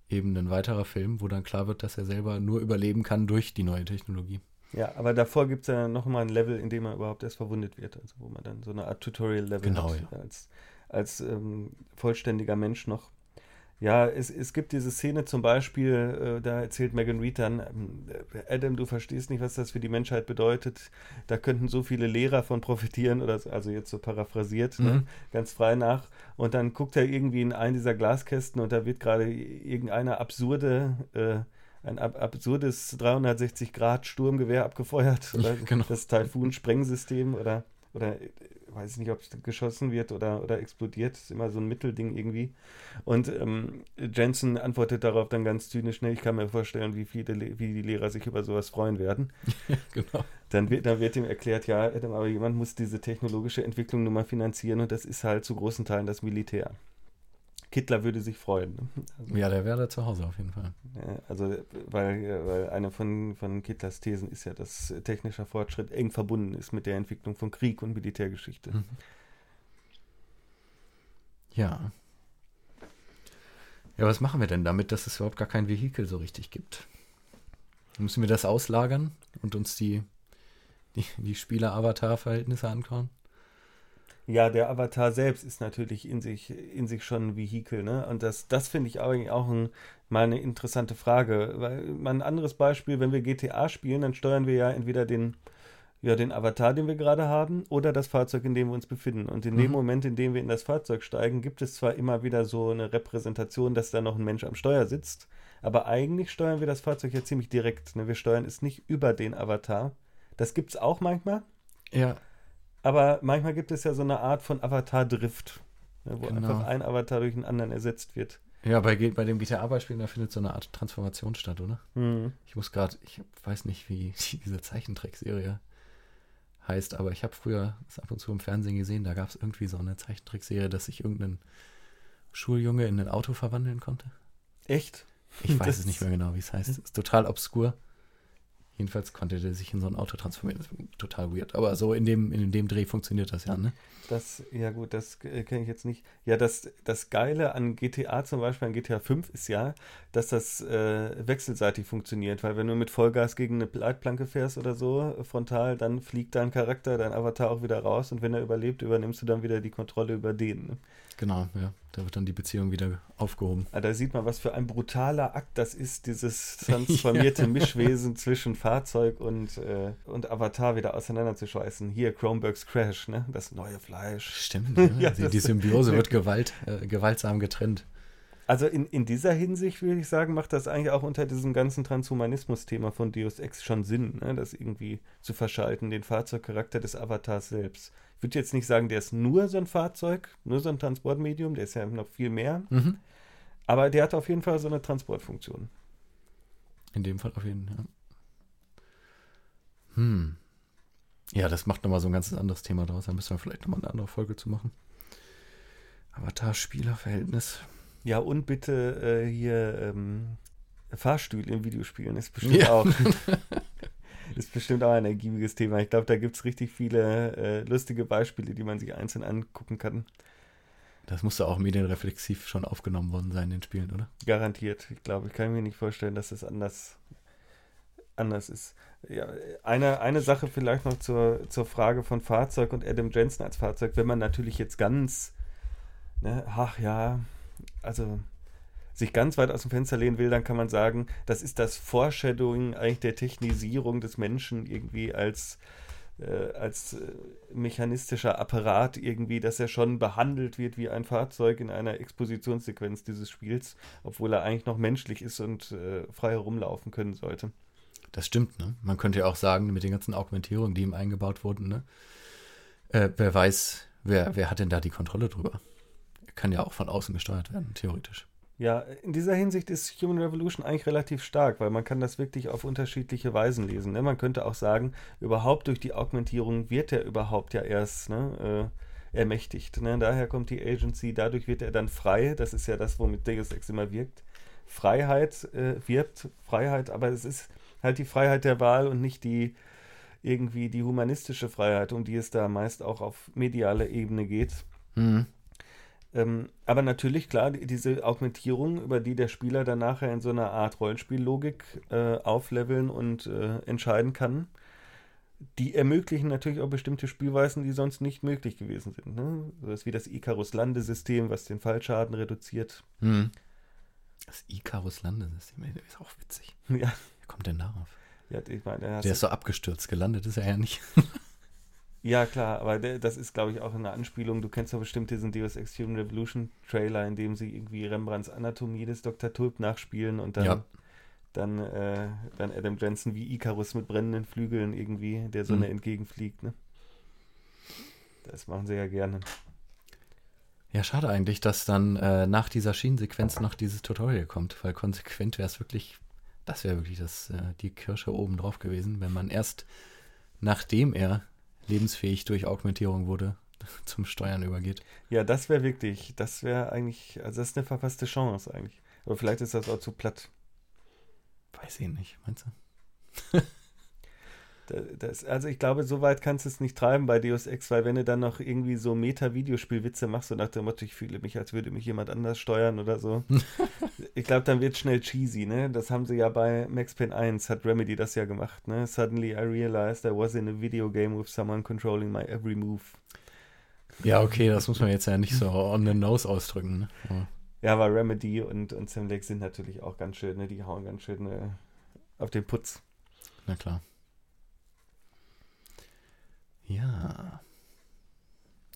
eben ein weiterer Film, wo dann klar wird, dass er selber nur überleben kann durch die neue Technologie. Ja, aber davor gibt es ja nochmal ein Level, in dem er überhaupt erst verwundet wird. Also wo man dann so eine Art Tutorial-Level Genau, hat, ja. als, als ähm, vollständiger Mensch noch. Ja, es, es gibt diese Szene zum Beispiel, äh, da erzählt Megan Reed dann, ähm, Adam, du verstehst nicht, was das für die Menschheit bedeutet. Da könnten so viele Lehrer von profitieren, oder so, also jetzt so paraphrasiert, ne? Mhm. ganz frei nach. Und dann guckt er irgendwie in einen dieser Glaskästen und da wird gerade irgendeine absurde, äh, ein ab absurdes 360-Grad-Sturmgewehr abgefeuert. [laughs] Oder Ja, genau. das Taifun-Sprengsystem oder, oder weiß ich nicht, ob es geschossen wird oder, oder explodiert. Das ist immer so ein Mittelding irgendwie. Und ähm, Jensen antwortet darauf dann ganz zynisch, ne, ich kann mir vorstellen, wie viele, Le- wie die Lehrer sich über sowas freuen werden. [laughs] genau. Dann wird, dann wird ihm erklärt, ja, Adam, aber jemand muss diese technologische Entwicklung nun mal finanzieren und das ist halt zu großen Teilen das Militär. Kittler würde sich freuen. Also, Ja, der wäre da zu Hause auf jeden Fall. also weil, weil eine von, von Kittlers Thesen ist ja, dass technischer Fortschritt eng verbunden ist mit der Entwicklung von Krieg und Militärgeschichte. Mhm. Ja. Ja, was machen wir denn damit, dass es überhaupt gar kein Vehikel so richtig gibt? Müssen wir das auslagern und uns die, die, die Spieler-Avatar-Verhältnisse anschauen? Ja, der Avatar selbst ist natürlich in sich, in sich schon ein Vehikel, ne? Und das, das finde ich eigentlich auch ein, mal eine interessante Frage. Weil mal ein anderes Beispiel, wenn wir GTA spielen, dann steuern wir ja entweder den, ja, den Avatar, den wir gerade haben, oder das Fahrzeug, in dem wir uns befinden. Und in dem Mhm. Moment, in dem wir in das Fahrzeug steigen, gibt es zwar immer wieder so eine Repräsentation, dass da noch ein Mensch am Steuer sitzt, aber eigentlich steuern wir das Fahrzeug ja ziemlich direkt. Ne? Wir steuern es nicht über den Avatar. Das gibt es auch manchmal. Ja, Aber manchmal gibt es ja so eine Art von Avatar-Drift, ne, wo Genau. einfach ein Avatar durch einen anderen ersetzt wird. ja bei, bei dem GTA-Beispiel, da findet so eine Art Transformation statt, oder? Hm. Ich muss gerade, ich weiß nicht, [laughs] wie diese Zeichentrickserie heißt, aber ich habe früher das ab und zu im Fernsehen gesehen, da gab es irgendwie so eine Zeichentrickserie, dass sich irgendein Schuljunge in ein Auto verwandeln konnte. Echt? Ich weiß [laughs] Das- es nicht mehr genau, wie es heißt. Ist total obskur. Jedenfalls konnte der sich in so ein Auto transformieren. Total weird. Aber so in dem, in dem Dreh funktioniert das ja, ne? Das, ja gut, das äh, kenne ich jetzt nicht. Ja, das, das Geile an GTA zum Beispiel, an GTA 5 ist ja, dass das äh, wechselseitig funktioniert, weil wenn du mit Vollgas gegen eine Leitplanke fährst oder so, frontal, dann fliegt dein Charakter, dein Avatar auch wieder raus und wenn er überlebt, übernimmst du dann wieder die Kontrolle über den. Ne? Genau, ja. Da wird dann die Beziehung wieder aufgehoben. Ah, Da sieht man, was für ein brutaler Akt das ist, dieses [laughs] transformierte Mischwesen zwischen Fahrzeug und, äh, und Avatar wieder auseinanderzuschweißen. Hier Kronbergs Crash, ne? Das neue Fleisch. Stimmt, ja. [laughs] Ja, die, die Symbiose [laughs] wird Gewalt, äh, gewaltsam getrennt. Also in, in dieser Hinsicht würde ich sagen, macht das eigentlich auch unter diesem ganzen Transhumanismus-Thema von Deus Ex schon Sinn, ne? das irgendwie zu verschalten, den Fahrzeugcharakter des Avatars selbst. Ich würde jetzt nicht sagen, der ist nur so ein Fahrzeug, nur so ein Transportmedium, der ist ja noch viel mehr, Mhm. aber der hat auf jeden Fall so eine Transportfunktion. In dem Fall auf jeden Fall, ja. Hm. Ja, das macht nochmal so ein ganz anderes Thema draus. Da müssen wir vielleicht nochmal eine andere Folge zu machen. Avatar-Spieler-Verhältnis. Ja, und bitte äh, hier ähm, Fahrstühle in Videospielen ist bestimmt Ja. auch. [laughs] ist bestimmt auch ein ergiebiges Thema. Ich glaube, da gibt es richtig viele äh, lustige Beispiele, die man sich einzeln angucken kann. Das musste auch medienreflexiv schon aufgenommen worden sein in den Spielen, oder? Garantiert. Ich glaube, ich kann mir nicht vorstellen, dass es anders, anders ist. Ja, eine, eine Sache vielleicht noch zur, zur Frage von Fahrzeug und Adam Jensen als Fahrzeug. Wenn man natürlich jetzt ganz, ne, ach ja, also sich ganz weit aus dem Fenster lehnen will, dann kann man sagen, das ist das Foreshadowing eigentlich der Technisierung des Menschen irgendwie als, äh, als äh, mechanistischer Apparat irgendwie, dass er schon behandelt wird wie ein Fahrzeug in einer Expositionssequenz dieses Spiels, obwohl er eigentlich noch menschlich ist und äh, frei herumlaufen können sollte. Das stimmt, ne? Man könnte ja auch sagen, mit den ganzen Augmentierungen, die ihm eingebaut wurden, ne? Äh, wer weiß, wer, wer hat denn da die Kontrolle drüber? Kann ja auch von außen gesteuert werden, theoretisch. Ja, in dieser Hinsicht ist Human Revolution eigentlich relativ stark, weil man kann das wirklich auf unterschiedliche Weisen lesen. Ne? Man könnte auch sagen, überhaupt durch die Augmentierung wird er überhaupt ja erst ne, äh, ermächtigt. Ne? Daher kommt die Agency, dadurch wird er dann frei. Das ist ja das, womit Deus Ex immer wirkt. Freiheit äh, wirbt, Freiheit, aber es ist halt die Freiheit der Wahl und nicht die irgendwie die humanistische Freiheit, um die es da meist auch auf medialer Ebene geht. Hm. Ähm, aber natürlich, klar, die- diese Augmentierung, über die der Spieler dann nachher in so einer Art Rollenspiellogik äh, aufleveln und äh, entscheiden kann, die ermöglichen natürlich auch bestimmte Spielweisen, die sonst nicht möglich gewesen sind. Ne? So was wie das Icarus-Landesystem, was den Fallschaden reduziert. Hm. Das Icarus-Landesystem ist auch witzig. [laughs] Ja, Wer kommt denn darauf? ja ich meine, der Der ist so abgestürzt, gelandet ist er ja nicht. [laughs] Ja, klar, aber der, das ist, glaube ich, auch eine Anspielung. Du kennst doch bestimmt diesen Deus Ex Human Revolution Trailer, in dem sie irgendwie Rembrandts Anatomie des Dr. Tulp nachspielen und dann, Ja. dann, äh, dann Adam Jensen wie Icarus mit brennenden Flügeln irgendwie der Sonne Mhm. entgegenfliegt. Ne? Das machen sie ja gerne. Ja, schade eigentlich, dass dann äh, nach dieser Schienensequenz noch dieses Tutorial kommt, weil konsequent wäre es wirklich, das wäre wirklich das, äh, die Kirsche oben drauf gewesen, wenn man erst nachdem er lebensfähig durch Augmentierung wurde, [laughs] zum Steuern übergeht. Ja, das wäre wirklich, das wäre eigentlich, also das ist eine verpasste Chance eigentlich. Aber vielleicht ist das auch zu platt. Weiß ich nicht, meinst du? [laughs] Da- Das, also ich glaube, so weit kannst du es nicht treiben bei Deus Ex, weil wenn du dann noch irgendwie so Meta-Videospielwitze machst, so nach dem Motto, ich fühle mich, als würde mich jemand anders steuern oder so. [laughs] ich glaube, dann wird schnell cheesy, ne? Das haben sie ja bei Max Payne 1, hat Remedy das ja gemacht, ne? Suddenly I realized I was in a video game with someone controlling my every move. Ja, okay, das muss man jetzt ja nicht so on the nose ausdrücken. Ne? Aber, Ja, aber Remedy und, und Sam Lake sind natürlich auch ganz schön, ne? Die hauen ganz schön äh, auf den Putz. na klar. Ja.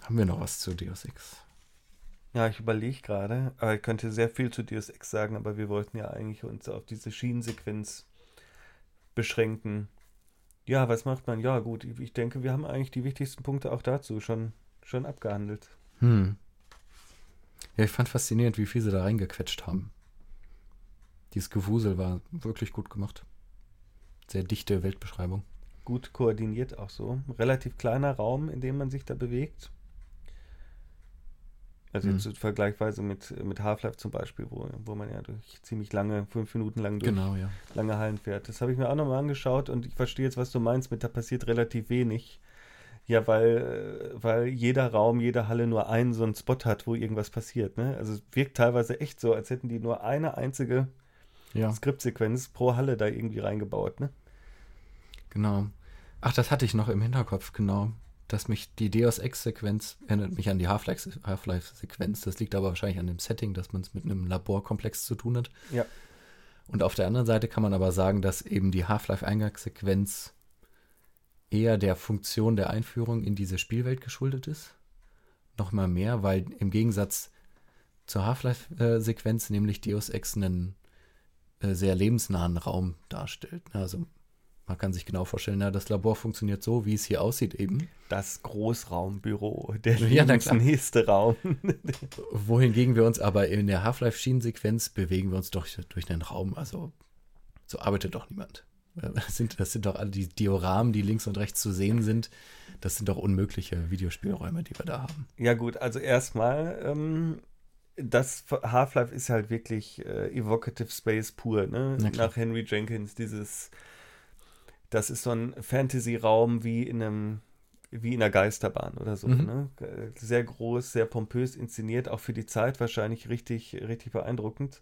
Haben wir noch was zu Deus Ex? Ja, ich überlege gerade, aber ich könnte sehr viel zu Deus Ex sagen, aber wir wollten ja eigentlich uns auf diese Schienensequenz beschränken. Ja, was macht man? Ja, gut, ich ich denke, wir haben eigentlich die wichtigsten Punkte auch dazu schon, schon abgehandelt. Hm. Ja, ich fand faszinierend, wie viel sie da reingequetscht haben. Dieses Gewusel war wirklich gut gemacht. Sehr dichte Weltbeschreibung. Gut koordiniert auch so. Relativ kleiner Raum, in dem man sich da bewegt. Also jetzt Hm. vergleichsweise mit, mit Half-Life zum Beispiel, wo, wo man ja durch ziemlich lange, fünf Minuten lang durch Genau, ja. lange Hallen fährt. Das habe ich mir auch nochmal angeschaut und ich verstehe jetzt, was du meinst mit, da passiert relativ wenig. Ja, weil, äh, weil jeder Raum, jede Halle nur einen so einen Spot hat, wo irgendwas passiert. Ne? Also es wirkt teilweise echt so, als hätten die nur eine einzige Ja, Skriptsequenz pro Halle da irgendwie reingebaut. Ne? genau. Ach, das hatte ich noch im Hinterkopf, genau. Dass mich die Deus Ex-Sequenz erinnert mich an die Half-Life- Half-Life-Sequenz. das liegt aber wahrscheinlich an dem Setting, dass man es mit einem Laborkomplex zu tun hat. Ja. Und auf der anderen Seite kann man aber sagen, dass eben die Half-Life-Eingangssequenz eher der Funktion der Einführung in diese Spielwelt geschuldet ist. Nochmal mehr, weil im Gegensatz zur Half-Life-Sequenz nämlich Deus Ex einen äh, sehr lebensnahen Raum darstellt. Also man kann sich genau vorstellen, na, das Labor funktioniert so, wie es hier aussieht eben. Das Großraumbüro, der [laughs] Ja, nächste Raum. [laughs] Wohingegen wir uns aber in der Half-Life-Schienensequenz bewegen wir uns doch durch den Raum. Also so arbeitet doch niemand. Das sind, das sind doch alle die Dioramen, die links und rechts zu sehen sind. Das sind doch unmögliche Videospielräume, die wir da haben. Ja, gut, also erstmal, ähm, das Half-Life ist halt wirklich äh, Evocative Space pur, ne? Nach Henry Jenkins, dieses, das ist so ein Fantasy-Raum wie in einem, wie in einer Geisterbahn oder so, mhm. ne? Sehr groß, sehr pompös inszeniert, auch für die Zeit wahrscheinlich richtig, richtig beeindruckend.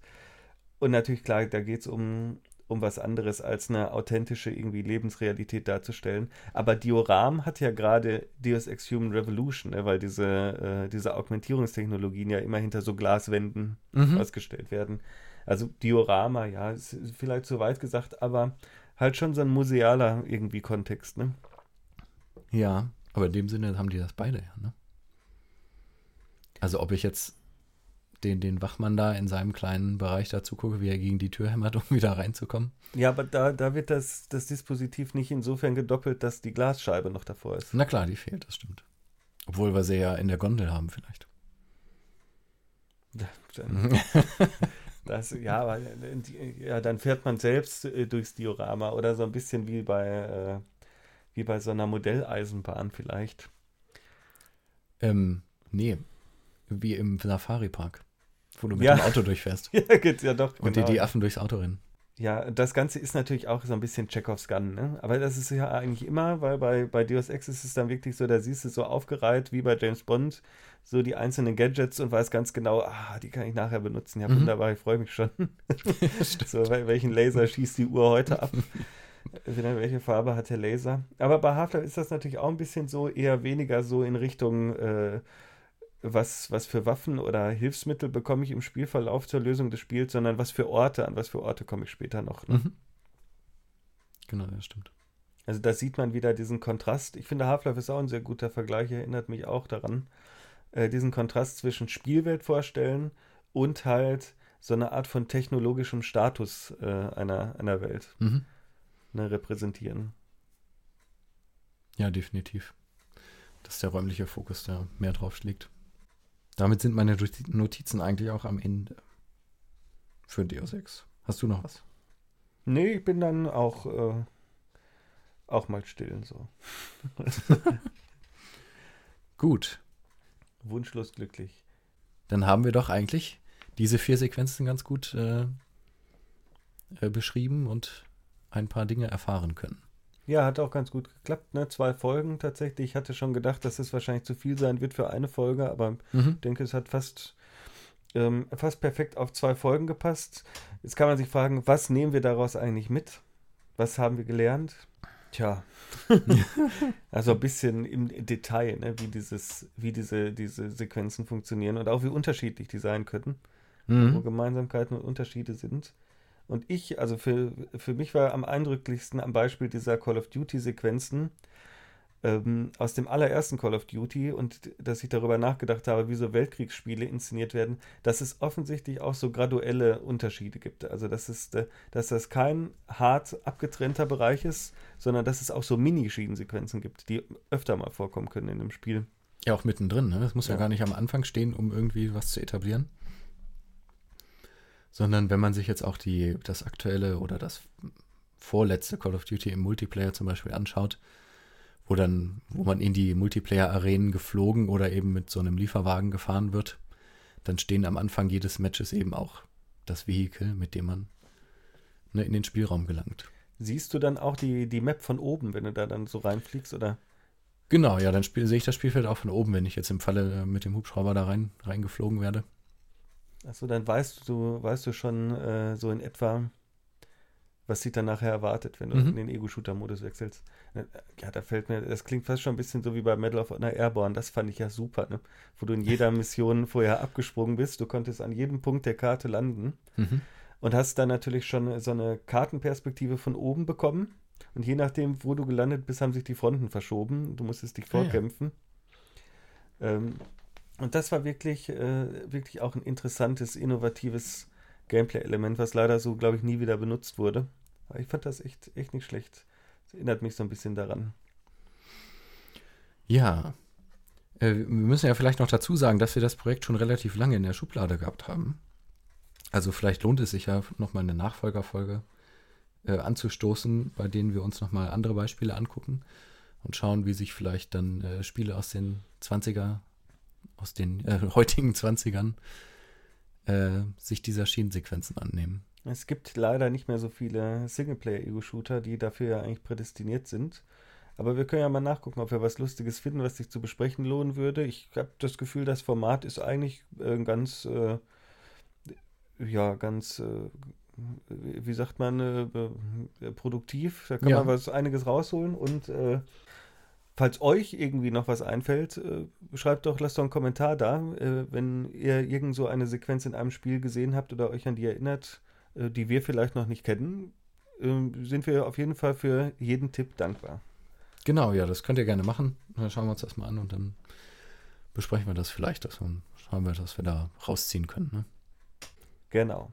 Und natürlich, klar, da geht es um, um was anderes als eine authentische irgendwie Lebensrealität darzustellen. Aber Dioram hat ja gerade Deus Ex Human Revolution, ne, weil diese, äh, diese Augmentierungstechnologien ja immer hinter so Glaswänden mhm. ausgestellt werden. Also Diorama, ja, ist vielleicht zu weit gesagt, aber halt schon so ein musealer irgendwie Kontext, ne? Ja, aber in dem Sinne haben die das beide ja, ne? Also ob ich jetzt den, den Wachmann da in seinem kleinen Bereich dazu gucke, wie er gegen die Tür hämmert, [laughs] um wieder reinzukommen. Ja, aber da, da wird das, das Dispositiv nicht insofern gedoppelt, dass die Glasscheibe noch davor ist. Na klar, die fehlt, das stimmt. Obwohl wir sie ja in der Gondel haben, vielleicht. [laughs] Das, ja, aber ja, dann fährt man selbst äh, durchs Diorama oder so ein bisschen wie bei, äh, wie bei so einer Modelleisenbahn vielleicht. Ähm, nee, wie im Safari-Park wo du mit ja. dem Auto durchfährst. [laughs] ja, geht's ja doch. Und genau. dir die Affen durchs Auto rennen. Ja, das Ganze ist natürlich auch so ein bisschen Chekhovs Gun, ne? Aber das ist ja eigentlich immer, weil bei, bei Deus Ex ist es dann wirklich so, da siehst du so aufgereiht wie bei James Bond, so die einzelnen Gadgets und weiß ganz genau, ah, die kann ich nachher benutzen. Ja, mhm. wunderbar, ich freue mich schon. [laughs] [laughs] so, welchen Laser schießt die Uhr heute ab? [laughs] Welche Farbe hat der Laser? Aber bei Half-Life ist das natürlich auch ein bisschen so, eher weniger so in Richtung äh, was, was für Waffen oder Hilfsmittel bekomme ich im Spielverlauf zur Lösung des Spiels, sondern was für Orte, an was für Orte komme ich später noch. Ne? Mhm. Genau, das stimmt. Also da sieht man wieder diesen Kontrast. Ich finde, Half-Life ist auch ein sehr guter Vergleich, erinnert mich auch daran. Äh, diesen Kontrast zwischen Spielwelt vorstellen und halt so eine Art von technologischem Status äh, einer, einer Welt mhm. ne, repräsentieren. Ja, definitiv. Dass der räumliche Fokus da mehr drauf schlägt. Damit sind meine Notizen eigentlich auch am Ende. Für Deus Ex. Hast du noch was? Nee, ich bin dann auch, äh, auch mal still so. [laughs] [laughs] Gut. Wunschlos glücklich. Dann haben wir doch eigentlich diese vier Sequenzen ganz gut äh, äh, beschrieben und ein paar Dinge erfahren können. Ja, hat auch ganz gut geklappt, ne? Zwei Folgen tatsächlich. Ich hatte schon gedacht, dass es wahrscheinlich zu viel sein wird für eine Folge, aber mhm. ich denke, es hat fast, ähm, fast perfekt auf zwei Folgen gepasst. Jetzt kann man sich fragen, was nehmen wir daraus eigentlich mit? Was haben wir gelernt? Tja, [laughs] also ein bisschen im Detail, ne? wie, dieses, wie diese, diese Sequenzen funktionieren und auch wie unterschiedlich die sein könnten, mhm. wo Gemeinsamkeiten und Unterschiede sind. Und ich, also für, für mich war am eindrücklichsten am Beispiel dieser Call of Duty-Sequenzen ähm, aus dem allerersten Call of Duty und dass ich darüber nachgedacht habe, wie so Weltkriegsspiele inszeniert werden, dass es offensichtlich auch so graduelle Unterschiede gibt. Also dass, es, äh, dass das kein hart abgetrennter Bereich ist, sondern dass es auch so Mini-Schiedensequenzen gibt, die öfter mal vorkommen können in dem Spiel. Ja, auch mittendrin. Ne? Das muss ja. ja gar nicht am Anfang stehen, um irgendwie was zu etablieren sondern wenn man sich jetzt auch die, das aktuelle oder das vorletzte Call of Duty im Multiplayer zum Beispiel anschaut, wo dann, wo man in die Multiplayer-Arenen geflogen oder eben mit so einem Lieferwagen gefahren wird, dann stehen am Anfang jedes Matches eben auch das Vehikel, mit dem man ne, in den Spielraum gelangt. Siehst du dann auch die, die Map von oben, wenn du da dann so reinfliegst, oder? Genau, ja, dann sehe ich das Spielfeld auch von oben, wenn ich jetzt im Falle äh, mit dem Hubschrauber da rein, reingeflogen werde. Achso, dann weißt du, weißt du schon äh, so in etwa, was sich dann nachher erwartet, wenn du mhm. in den Ego-Shooter-Modus wechselst. Äh, ja, da fällt mir, das klingt fast schon ein bisschen so wie bei Medal of Honor Airborne, das fand ich ja super, ne? Wo du in jeder [laughs] Mission vorher abgesprungen bist, du konntest an jedem Punkt der Karte landen mhm. und hast dann natürlich schon so eine Kartenperspektive von oben bekommen. Und je nachdem, wo du gelandet bist, haben sich die Fronten verschoben. Du musstest dich vorkämpfen. Ah, ja. ähm, und das war wirklich, äh, wirklich auch ein interessantes, innovatives Gameplay-Element, was leider so, glaube ich, nie wieder benutzt wurde. Aber ich fand das echt, echt nicht schlecht. Das erinnert mich so ein bisschen daran. Ja. Äh, wir müssen ja vielleicht noch dazu sagen, dass wir das Projekt schon relativ lange in der Schublade gehabt haben. Also vielleicht lohnt es sich ja, nochmal eine Nachfolgerfolge äh, anzustoßen, bei denen wir uns nochmal andere Beispiele angucken und schauen, wie sich vielleicht dann äh, Spiele aus den 20er, aus den äh, [laughs] heutigen 20ern, äh, sich dieser Schienensequenzen annehmen. Es gibt leider nicht mehr so viele Singleplayer-Ego-Shooter, die dafür ja eigentlich prädestiniert sind. Aber wir können ja mal nachgucken, ob wir was Lustiges finden, was sich zu besprechen lohnen würde. Ich habe das Gefühl, das Format ist eigentlich äh, ganz, äh, ja, ganz, äh, wie sagt man, äh, äh, produktiv. Da kann Ja. man was einiges rausholen. Und äh, falls euch irgendwie noch was einfällt, äh, schreibt doch, lasst doch einen Kommentar da, äh, wenn ihr irgend so eine Sequenz in einem Spiel gesehen habt oder euch an die erinnert, äh, die wir vielleicht noch nicht kennen. ähm, Sind wir auf jeden Fall für jeden Tipp dankbar. Genau, ja, das könnt ihr gerne machen. Dann schauen wir uns das mal an und dann besprechen wir das vielleicht. dass wir- schauen wir, dass wir da rausziehen können. Ne? Genau.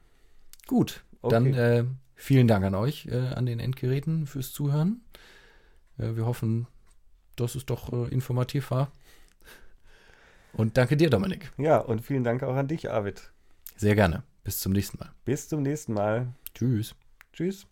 Gut, Okay. dann äh, vielen Dank an euch, äh, an den Endgeräten fürs Zuhören. Äh, wir hoffen, dass es doch äh, informativ war. Und danke dir, Dominik. Ja, und vielen Dank auch an dich, Arvid. Sehr gerne. Bis zum nächsten Mal. Bis zum nächsten Mal. Tschüss. Tschüss.